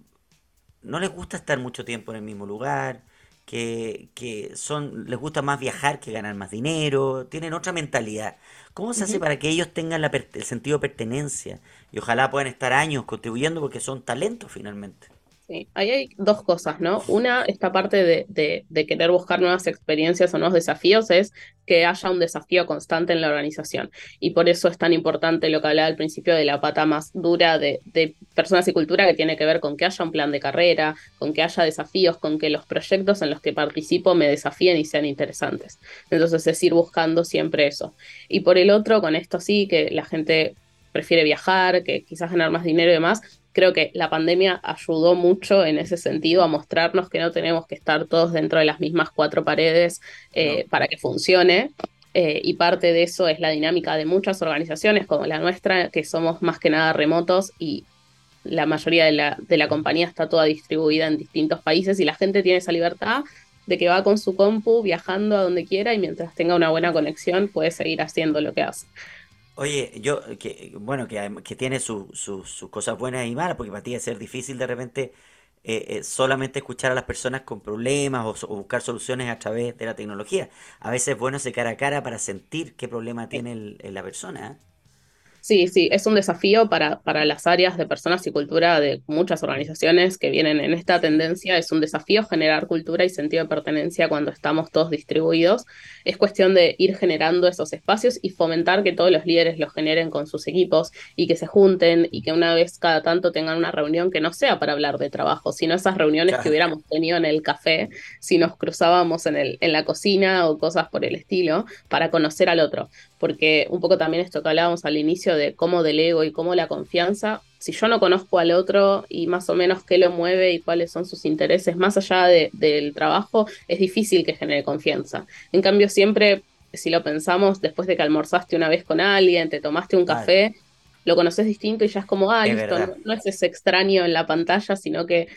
no les gusta estar mucho tiempo en el mismo lugar? Que, que son les gusta más viajar que ganar más dinero, tienen otra mentalidad. ¿Cómo se hace para que ellos tengan el sentido de pertenencia y ojalá puedan estar años contribuyendo porque son talentos finalmente? Sí, ahí hay dos cosas, ¿no? Una, esta parte de, querer buscar nuevas experiencias o nuevos desafíos es que haya un desafío constante en la organización. Y por eso es tan importante lo que hablaba al principio de la pata más dura de, de personas y cultura que tiene que ver con que haya un plan de carrera, con que haya desafíos, con que los proyectos en los que participo me desafíen y sean interesantes. Entonces es ir buscando siempre eso. Y por el otro, con esto sí, que la gente prefiere viajar, que quizás ganar más dinero y demás, creo que la pandemia ayudó mucho en ese sentido a mostrarnos que no tenemos que estar todos dentro de las mismas cuatro paredes eh, para que funcione. y parte de eso es la dinámica de muchas organizaciones como la nuestra, que somos más que nada remotos y la mayoría de la, de la compañía está toda distribuida en distintos países y la gente tiene esa libertad de que va con su compu viajando a donde quiera y mientras tenga una buena conexión puede seguir haciendo lo que hace. Oye, yo, que, bueno, que, que tiene sus cosas buenas y malas, porque para ti es ser difícil de repente eh, eh, solamente escuchar a las personas con problemas o, buscar soluciones a través de la tecnología. A veces es bueno ese cara a cara para sentir qué problema tiene la persona. ¿eh? Sí, sí, es un desafío para, para las áreas de personas y cultura de muchas organizaciones que vienen en esta tendencia. Es un desafío generar cultura y sentido de pertenencia cuando estamos todos distribuidos. Es cuestión de ir generando esos espacios y fomentar que todos los líderes los generen con sus equipos y que se junten y que una vez cada tanto tengan una reunión que no sea para hablar de trabajo, sino esas reuniones que hubiéramos tenido en el café si nos cruzábamos en, el, en la cocina o cosas por el estilo para conocer al otro porque un poco también esto que hablábamos al inicio de cómo del ego y cómo la confianza, si yo no conozco al otro y más o menos qué lo mueve y cuáles son sus intereses, más allá del trabajo, es difícil que genere confianza. En cambio, siempre, si lo pensamos, después de que almorzaste una vez con alguien, te tomaste un café, lo conoces distinto y ya es como, ah, listo, no, es ese extraño en la pantalla, sino que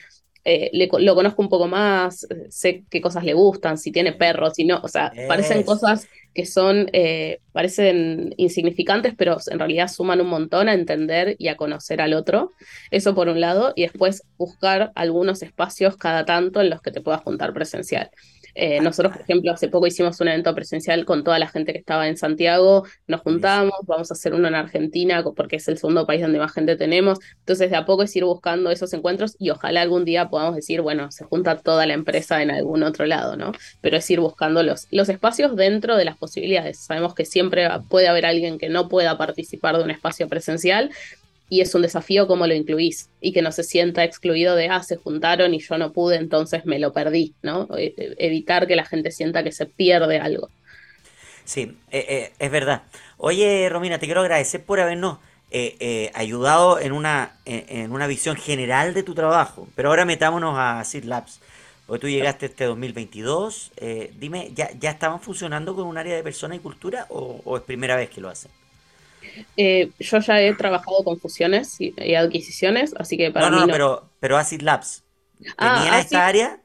eh, lo conozco un poco más, sé qué cosas le gustan, si tiene perros, si no, o sea, parecen cosas que son, eh, parecen insignificantes, pero en realidad suman un montón a entender y a conocer al otro. Eso por un lado, y después buscar algunos espacios cada tanto en los que te puedas juntar presencial. Eh, nosotros, por ejemplo, hace poco hicimos un evento presencial con toda la gente que estaba en Santiago, nos juntamos, vamos a hacer uno en Argentina porque es el segundo país donde más gente tenemos, entonces de a poco es ir buscando esos encuentros y ojalá algún día podamos decir, bueno, se junta toda la empresa en algún otro lado, ¿no? Pero es ir buscando los, los espacios dentro de las posibilidades. Sabemos que siempre puede haber alguien que no pueda participar de un espacio presencial, y es un desafío cómo lo incluís y que no se sienta excluido de, ah, se juntaron y yo no pude, entonces me lo perdí, ¿no? E, e, evitar que la gente sienta que se pierde algo. Sí, eh, eh, es verdad. Oye, Romina, te quiero agradecer por habernos eh, ayudado en una, en una visión general de tu trabajo, pero ahora metámonos a Seed Labs. Porque tú llegaste este 2022, dime, ¿ya, ¿ya estaban funcionando con un área de persona y cultura o, o es primera vez que lo hacen? Eh, yo ya he trabajado con fusiones y, adquisiciones, así que para no, no, No, pero, pero Acid Labs, ah, ¿tenía esta área?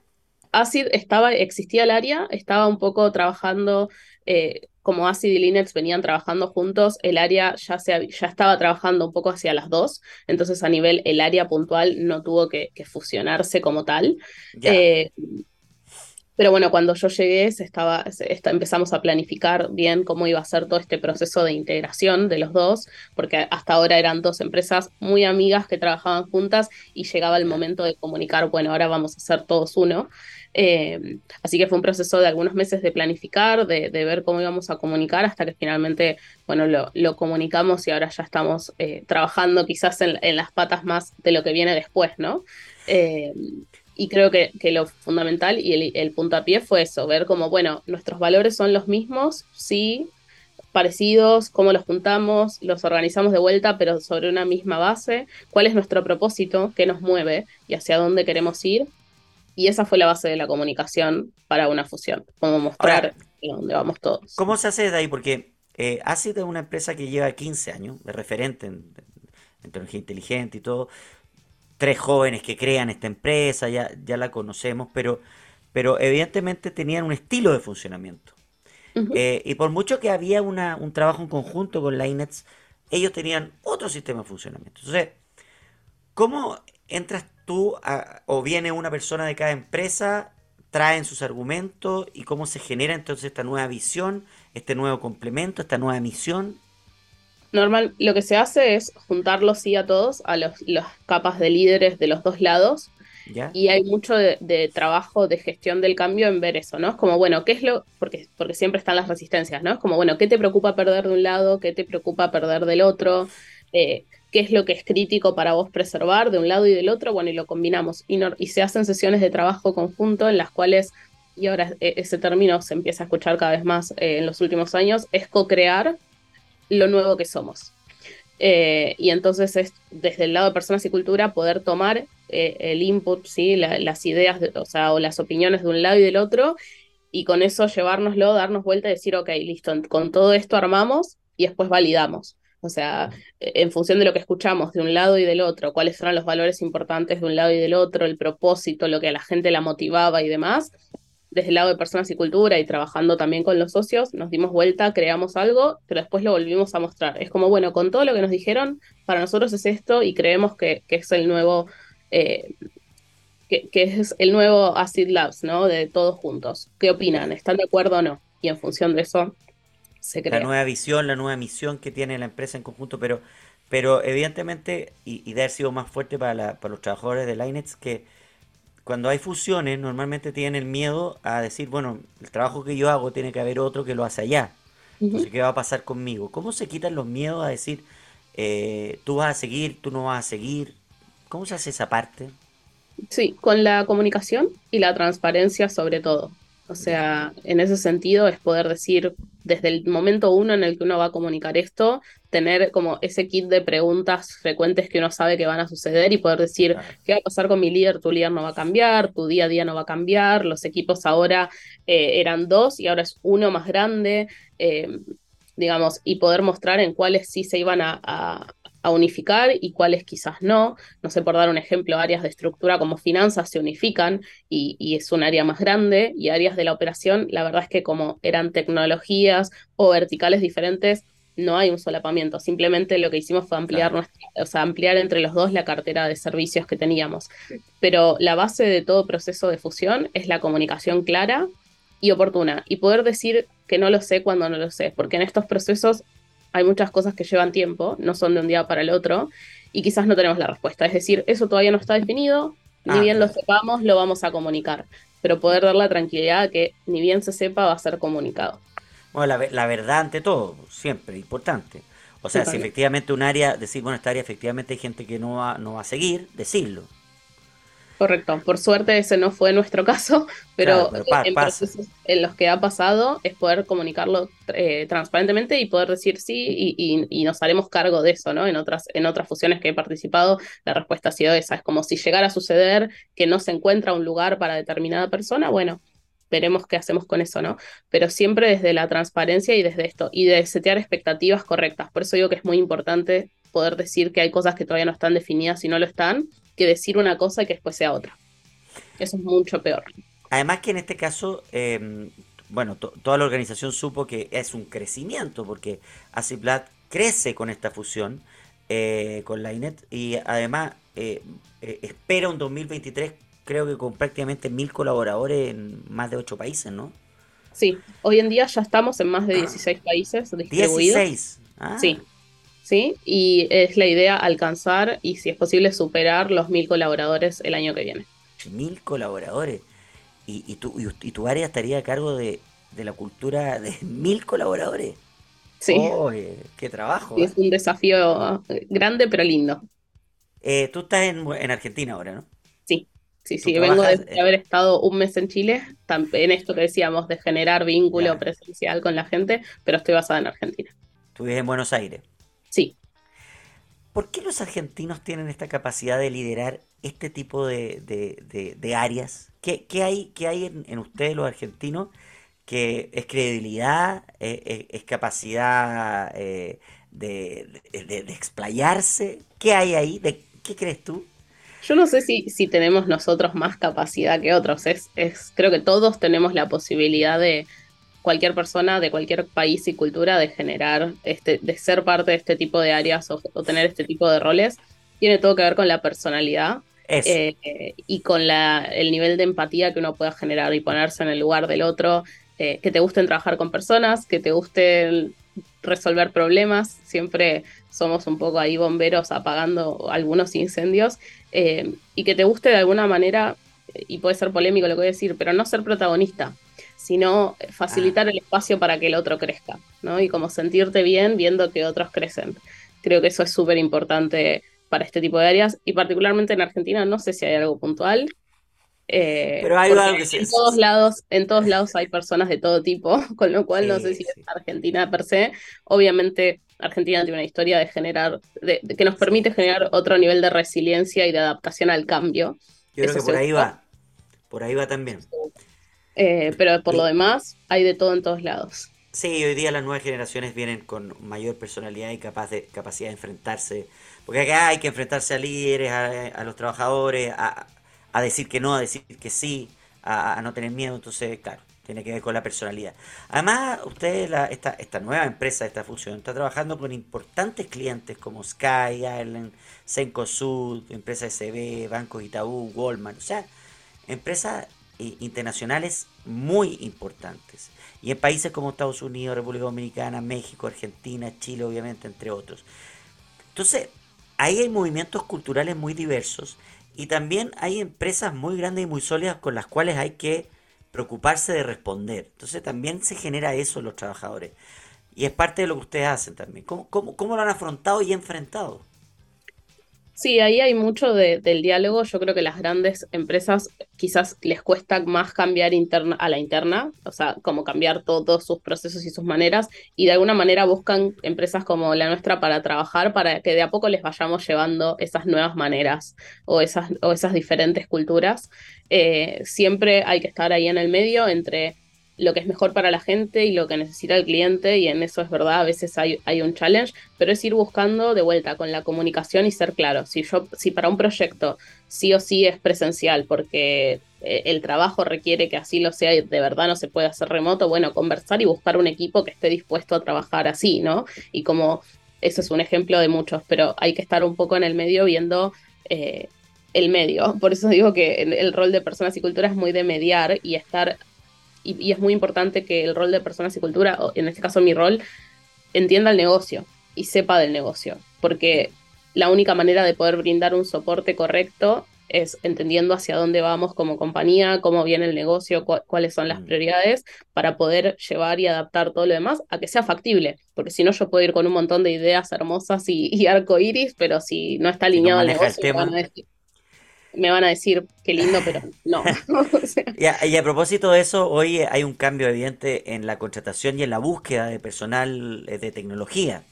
Acid estaba, existía el área, estaba un poco trabajando, eh, como Acid y Linux venían trabajando juntos, el área ya, se, ya estaba trabajando un poco hacia las dos, entonces a nivel el área puntual no tuvo que, fusionarse como tal. Eh, pero bueno, cuando yo llegué, se estaba, empezamos a planificar bien cómo iba a ser todo este proceso de integración de los dos, porque hasta ahora eran dos empresas muy amigas que trabajaban juntas y llegaba el momento de comunicar, bueno, ahora vamos a ser todos uno. Eh, así que fue un proceso de algunos meses de planificar, de, ver cómo íbamos a comunicar, hasta que finalmente, bueno, lo, comunicamos y ahora ya estamos eh, trabajando quizás en, las patas más de lo que viene después, ¿no? Eh, y creo que, lo fundamental y el, el puntapié fue eso, ver como, bueno, nuestros valores son los mismos, sí, parecidos, cómo los juntamos, los organizamos de vuelta, pero sobre una misma base, cuál es nuestro propósito, qué nos mueve y hacia dónde queremos ir. Y esa fue la base de la comunicación para una fusión, cómo mostrar dónde vamos todos. ¿Cómo se hace de ahí? Porque eh, ACID es una empresa que lleva 15 años de referente en, en tecnología inteligente y todo tres jóvenes que crean esta empresa, ya, ya la conocemos, pero, pero evidentemente tenían un estilo de funcionamiento. Eh, y por mucho que había una, un trabajo en conjunto con la INETS, ellos tenían otro sistema de funcionamiento. Entonces, ¿cómo entras tú o viene una persona de cada empresa, traen sus argumentos y cómo se genera entonces esta nueva visión, este nuevo complemento, esta nueva misión? Normal, lo que se hace es juntarlos sí a todos, a los, las capas de líderes de los dos lados. Y hay mucho de, trabajo de gestión del cambio en ver eso, ¿no? Es como, bueno, ¿qué es lo...? Porque, porque siempre están las resistencias, ¿no? Es como, bueno, ¿qué te preocupa perder de un lado? ¿Qué te preocupa perder del otro? Eh, ¿Qué es lo que es crítico para vos preservar de un lado y del otro? Bueno, y lo combinamos. Y, y se hacen sesiones de trabajo conjunto en las cuales, y ahora e, ese término se empieza a escuchar cada vez más eh, en los últimos años, es co-crear lo nuevo que somos. Eh, y entonces es desde el lado de personas y cultura poder tomar eh, el input, ¿sí? las ideas o, sea, o las opiniones de un lado y del otro y con eso llevárnoslo, darnos vuelta y decir, ok, listo, con todo esto armamos y después validamos. O sea, en función de lo que escuchamos de un lado y del otro, cuáles eran los valores importantes de un lado y del otro, el propósito, lo que a la gente la motivaba y demás, desde el lado de personas y cultura y trabajando también con los socios, nos dimos vuelta, creamos algo, pero después lo volvimos a mostrar. Es como, bueno, con todo lo que nos dijeron, para nosotros es esto y creemos que, que es el nuevo, eh, que, que, es el nuevo Acid Labs, ¿no? De todos juntos. ¿Qué opinan? ¿Están de acuerdo o no? Y en función de eso se crea. La nueva visión, la nueva misión que tiene la empresa en conjunto, pero, pero evidentemente, y, y de haber sido más fuerte para, la, para los trabajadores de Linex, que cuando hay fusiones, normalmente tienen el miedo a decir, bueno, el trabajo que yo hago tiene que haber otro que lo hace allá. Entonces, ¿qué va a pasar conmigo? ¿Cómo se quitan los miedos a decir, eh, tú vas a seguir, tú no vas a seguir? ¿Cómo se hace esa parte? Sí, con la comunicación y la transparencia sobre todo. O sea, en ese sentido es poder decir desde el momento uno en el que uno va a comunicar esto, tener como ese kit de preguntas frecuentes que uno sabe que van a suceder y poder decir, ¿qué va a pasar con mi líder? Tu líder no va a cambiar, tu día a día no va a cambiar, los equipos ahora eh, eran dos y ahora es uno más grande, eh, digamos, y poder mostrar en cuáles sí se iban a, a a unificar y cuáles quizás no. No sé, por dar un ejemplo, áreas de estructura como finanzas se unifican y, y, es un área más grande y áreas de la operación, la verdad es que como eran tecnologías o verticales diferentes, no hay un solapamiento, simplemente lo que hicimos fue ampliar, claro. nuestra, o sea, ampliar entre los dos la cartera de servicios que teníamos. Pero la base de todo proceso de fusión es la comunicación clara y oportuna y poder decir que no lo sé cuando no lo sé, porque en estos procesos hay muchas cosas que llevan tiempo, no son de un día para el otro, y quizás no tenemos la respuesta. Es decir, eso todavía no está definido, ni ah, bien claro. lo sepamos, lo vamos a comunicar, pero poder dar la tranquilidad que ni bien se sepa va a ser comunicado. Bueno, la, la verdad ante todo, siempre, importante. O sea, sí, si efectivamente un área, decir, bueno, esta área efectivamente hay gente que no va, no va a seguir, decirlo. Correcto, por suerte ese no fue nuestro caso, pero, claro, pero pa en procesos en los que ha pasado es poder comunicarlo eh, transparentemente y poder decir sí y, y, y, nos haremos cargo de eso, ¿no? En otras, en otras fusiones que he participado, la respuesta ha sido esa, es como si llegara a suceder que no se encuentra un lugar para determinada persona, bueno, veremos qué hacemos con eso, ¿no? Pero siempre desde la transparencia y desde esto, y de setear expectativas correctas. Por eso digo que es muy importante poder decir que hay cosas que todavía no están definidas y no lo están, que decir una cosa y que después sea otra. Eso es mucho peor. Además que en este caso, eh, bueno, to toda la organización supo que es un crecimiento, porque Aciplat crece con esta fusión eh, con la INET y además eh, eh, espera un 2023 creo que con prácticamente mil colaboradores en más de ocho países, ¿no? Sí, hoy en día ya estamos en más de 16 ah, países distribuidos. 16. Ah. Sí, ¿sí? Y es la idea alcanzar y, si es posible, superar los mil colaboradores el año que viene. Mil colaboradores. ¿Y, y, tu, y, y tu área estaría a cargo de, de, la cultura de mil colaboradores? Sí. Oh, ¡Qué trabajo! Sí, es un desafío grande, pero lindo. Eh, tú estás en, en, Argentina ahora, ¿no? Sí, sí. Vengo de, de, haber estado un mes en Chile, en esto que decíamos de generar vínculo presencial con la gente, pero estoy basada en Argentina. ¿Tú vives en Buenos Aires? Sí. ¿Por qué los argentinos tienen esta capacidad de liderar este tipo de, de, de, de áreas? ¿Qué, ¿Qué, hay, qué hay en, en, ustedes los argentinos que es credibilidad, es, es, es capacidad eh, de, explayarse? ¿Qué hay ahí? ¿Qué crees tú? Yo no sé si, si tenemos nosotros más capacidad que otros. Es, es, creo que todos tenemos la posibilidad de, cualquier persona de cualquier país y cultura de generar, este, de ser parte de este tipo de áreas o, o tener este tipo de roles, tiene todo que ver con la personalidad eh, y con la, el nivel de empatía que uno pueda generar y ponerse en el lugar del otro, eh, que te gusten trabajar con personas, que te guste resolver problemas, siempre somos un poco ahí bomberos apagando algunos incendios, eh, y que te guste de alguna manera, y puede ser polémico lo que voy a decir, pero no ser protagonista sino facilitar ah. el espacio para que el otro crezca, ¿no? Y como sentirte bien viendo que otros crecen. Creo que eso es súper importante para este tipo de áreas y particularmente en Argentina no sé si hay algo puntual. Eh, Pero hay algo que en todos lados, en todos lados hay personas de todo tipo, con lo cual sí, no sé si sí. es Argentina per se. Obviamente Argentina tiene una historia de generar, de, de que nos permite generar otro nivel de resiliencia y de adaptación al cambio. Yo creo eso que por ahí va, por ahí va también. Eh, pero por lo demás, hay de todo en todos lados. Sí, hoy día las nuevas generaciones vienen con mayor personalidad y capaz de, capacidad de enfrentarse. Porque acá hay que enfrentarse a líderes, a, los trabajadores, a, decir que no, a decir que sí, a, no tener miedo. Entonces, claro, tiene que ver con la personalidad. Además, usted, esta, esta nueva empresa, esta fusión, está trabajando con importantes clientes como Sky, Ireland, Cencosud, Empresa SB, Banco Itaú, Goldman. O sea, empresas eh, internacionales muy importantes. Y en países como Estados Unidos, República Dominicana, México, Argentina, Chile, obviamente, entre otros. Entonces, ahí hay movimientos culturales muy diversos y también hay empresas muy grandes y muy sólidas con las cuales hay que preocuparse de responder. Entonces también se genera eso en los trabajadores. Y es parte de lo que ustedes hacen también. ¿Cómo, cómo, cómo lo han afrontado y enfrentado? Sí, ahí hay mucho del diálogo. Yo creo que las grandes empresas quizás les cuesta más cambiar interna a la interna, o sea, como cambiar todos sus procesos y sus maneras, y de alguna manera buscan empresas como la nuestra para trabajar, para que de a poco les vayamos llevando esas nuevas maneras o esas, o esas diferentes culturas. Eh, siempre hay que estar ahí en el medio entre lo que es mejor para la gente y lo que necesita el cliente, y en eso es verdad, a veces hay, hay un challenge, pero es ir buscando de vuelta con la comunicación y ser claro. Si, yo, si para un proyecto sí o sí es presencial, porque eh, el trabajo requiere que así lo sea y de verdad no se puede hacer remoto, bueno, conversar y buscar un equipo que esté dispuesto a trabajar así, ¿no? Y como eso es un ejemplo de muchos, pero hay que estar un poco en el medio viendo... Eh, el medio. Por eso digo que el rol de personas y cultura es muy de mediar y estar y, es muy importante que el rol de personas y cultura, o en este caso mi rol, entienda el negocio y sepa del negocio, porque la única manera de poder brindar un soporte correcto es entendiendo hacia dónde vamos como compañía, cómo viene el negocio, cuáles son las mm. prioridades, para poder llevar y adaptar todo lo demás a que sea factible. Porque si no, yo puedo ir con un montón de ideas hermosas y, y arco iris, pero si no está alineado el negocio, me van a decir qué lindo, pero no. y, a, propósito de eso, hoy hay un cambio evidente en la contratación y en la búsqueda de personal eh, de tecnología.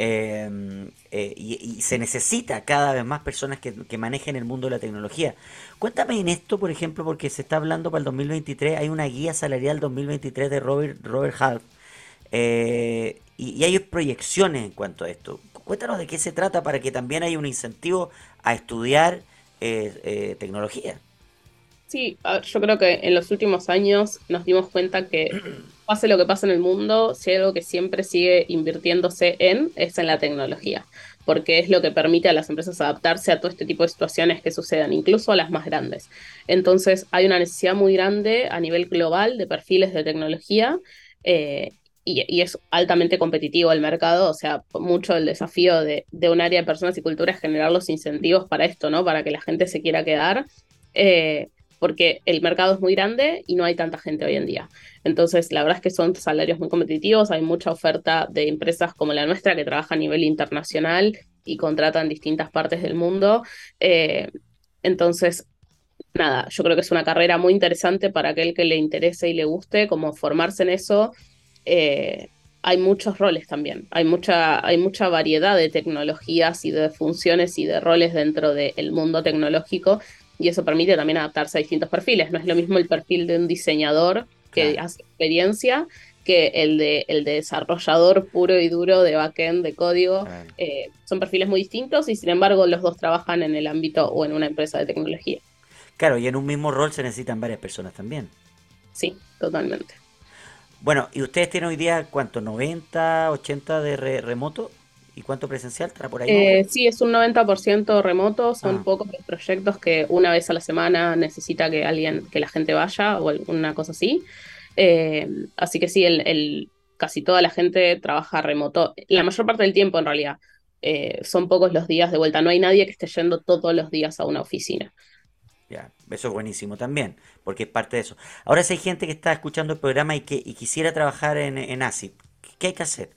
Em, eh, y, se necesita cada vez más personas que, manejen el mundo de la tecnología. Cuéntame en esto, por ejemplo, porque se está hablando para el 2023, hay una guía salarial 2023 de Robert, Robert Half, eh, y, y, hay proyecciones en cuanto a esto. Cuéntanos de qué se trata para que también haya un incentivo a estudiar eh, tecnología. Sí, yo creo que en los últimos años nos dimos cuenta que pase lo que pase en el mundo, si hay algo que siempre sigue invirtiéndose en, es en la tecnología, porque es lo que permite a las empresas adaptarse a todo este tipo de situaciones que sucedan, incluso a las más grandes. Entonces, hay una necesidad muy grande a nivel global de perfiles de tecnología eh, y, es altamente competitivo el mercado, o sea, mucho el desafío de, un área de personas y cultura es generar los incentivos para esto, ¿no? Para que la gente se quiera quedar, eh, porque el mercado es muy grande y no hay tanta gente hoy en día. Entonces, la verdad es que son salarios muy competitivos, hay mucha oferta de empresas como la nuestra que trabaja a nivel internacional y contratan distintas partes del mundo. Eh, entonces, nada, yo creo que es una carrera muy interesante para aquel que le interese y le guste, como formarse en eso eh, hay muchos roles también, hay mucha, hay mucha variedad de tecnologías y de funciones y de roles dentro del mundo tecnológico y eso permite también adaptarse a distintos perfiles. No es lo mismo el perfil de un diseñador que hace experiencia que el de, el desarrollador puro y duro de backend, de código. Eh, son perfiles muy distintos y sin embargo los dos trabajan en el ámbito o en una empresa de tecnología. Claro, y en un mismo rol se necesitan varias personas también. Sí, totalmente. Bueno, ¿y ustedes tienen hoy día cuánto? ¿90, 80 de remoto? ¿Y cuánto presencial? ¿Estará por ahí? Eh, sí, es un 90% remoto. Son ah. pocos los proyectos que una vez a la semana necesita que alguien, que la gente vaya o alguna cosa así. Eh, así que sí, el, casi toda la gente trabaja remoto. La mayor parte del tiempo, en realidad. Eh, son pocos los días de vuelta. No hay nadie que esté yendo todos los días a una oficina. Ya, eso es buenísimo también, porque es parte de eso. Ahora si hay gente que está escuchando el programa y que quisiera trabajar en, en ¿qué hay que hacer?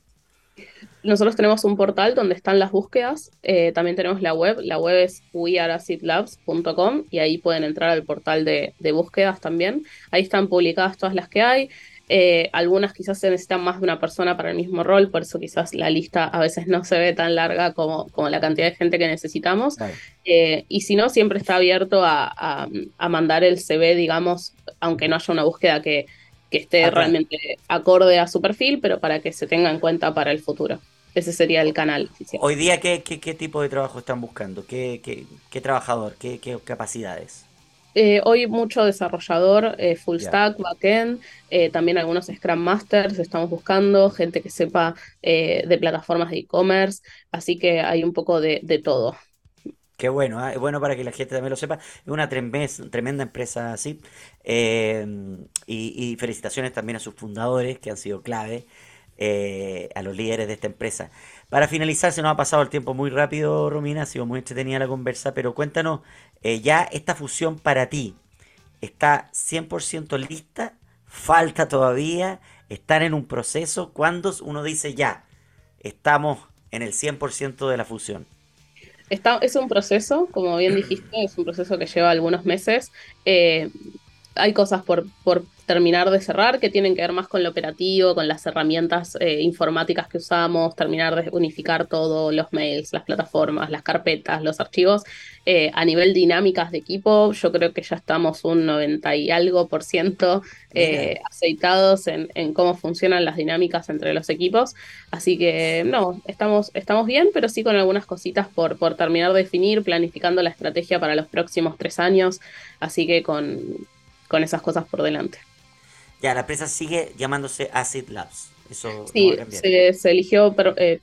Nosotros tenemos un portal donde están las búsquedas, eh, también tenemos la web, la web es wearasiplabs.com y ahí pueden entrar al portal de, búsquedas también. Ahí están publicadas todas las que hay. Eh, algunas quizás se necesitan más de una persona para el mismo rol, por eso quizás la lista a veces no se ve tan larga como, como la cantidad de gente que necesitamos. Eh, y si no, siempre está abierto a, mandar el CV, digamos, aunque no haya una búsqueda que, esté realmente acorde a su perfil, pero para que se tenga en cuenta para el futuro. Ese sería el canal. Hoy día, ¿qué, qué, tipo de trabajo están buscando? ¿Qué, qué trabajador? ¿Qué, capacidades? Eh, hoy mucho desarrollador, eh, full stack, backend, eh, también algunos Scrum Masters estamos buscando, gente que sepa de plataformas de e-commerce, así que hay un poco de, todo. Qué bueno, es bueno para que la gente también lo sepa. Es una tremenda, empresa así. y, y, felicitaciones también a sus fundadores que han sido clave. Eh, a los líderes de esta empresa. Para finalizar, se nos ha pasado el tiempo muy rápido, Romina, ha sido muy entretenida la conversa, pero cuéntanos, eh, ya esta fusión para ti, ¿está 100% lista? ¿Falta todavía? ¿Estar en un proceso? ¿Cuándo uno dice ya, estamos en el 100% de la fusión? Está, es un proceso, como bien dijiste, es un proceso que lleva algunos meses. Eh, hay cosas por, por terminar de cerrar que tienen que ver más con lo operativo, con las herramientas eh, informáticas que usamos, terminar de unificar todos los mails, las plataformas, las carpetas, los archivos. Eh, a nivel dinámicas de equipo, yo creo que ya estamos un 90 y algo por ciento eh, aceitados en, en, cómo funcionan las dinámicas entre los equipos. Así que no, estamos, estamos bien, pero sí con algunas cositas por, por terminar de definir, planificando la estrategia para los próximos tres años. Así que con, con esas cosas por delante. Ya, la empresa sigue llamándose Acid Labs. Eso sí, se, eligió eh,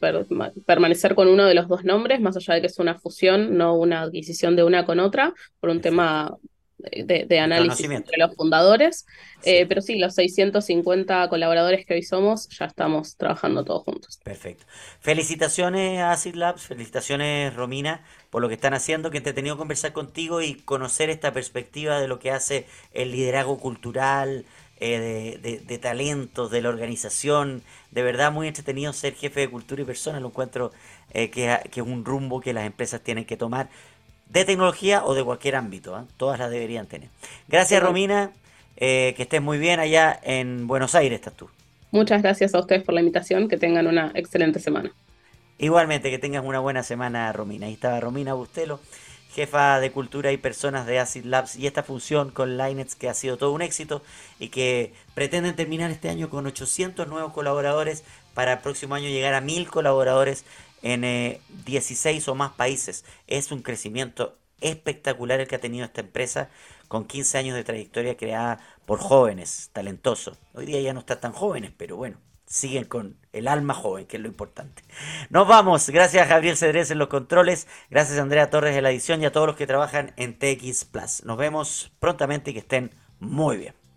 permanecer con uno de los dos nombres, más allá de que es una fusión, no una adquisición de una con otra, por un tema de, análisis entre los fundadores. Eh, pero sí, los 650 colaboradores que hoy somos, ya estamos trabajando todos juntos. Perfecto. Felicitaciones a Acid Labs, felicitaciones Romina por lo que están haciendo, que he tenido conversar contigo y conocer esta perspectiva de lo que hace el liderazgo cultural, eh, de, de, talentos, de la organización. De verdad muy entretenido ser jefe de cultura y personas. Lo encuentro eh, que, es un rumbo que las empresas tienen que tomar de tecnología o de cualquier ámbito. ¿ah? Todas las deberían tener. Gracias Romina, eh, que estés muy bien allá en Buenos Aires, estás tú. Muchas gracias a ustedes por la invitación, que tengan una excelente semana. Igualmente, que tengas una buena semana, Romina. Ahí estaba Romina Bustelo jefa de cultura y personas de Acid Labs y esta función con Linux que ha sido todo un éxito y que pretenden terminar este año con 800 nuevos colaboradores para el próximo año llegar a 1000 colaboradores en 16 eh, o más países. Es un crecimiento espectacular el que ha tenido esta empresa con 15 años de trayectoria creada por jóvenes talentosos. Hoy día ya no está tan jóvenes, pero bueno, siguen con el alma joven, que es lo importante. Nos vamos. Gracias a Gabriel Cedrés en los controles. Gracias a Andrea Torres en la edición y a todos los que trabajan en TX Plus. Nos vemos prontamente y que estén muy bien.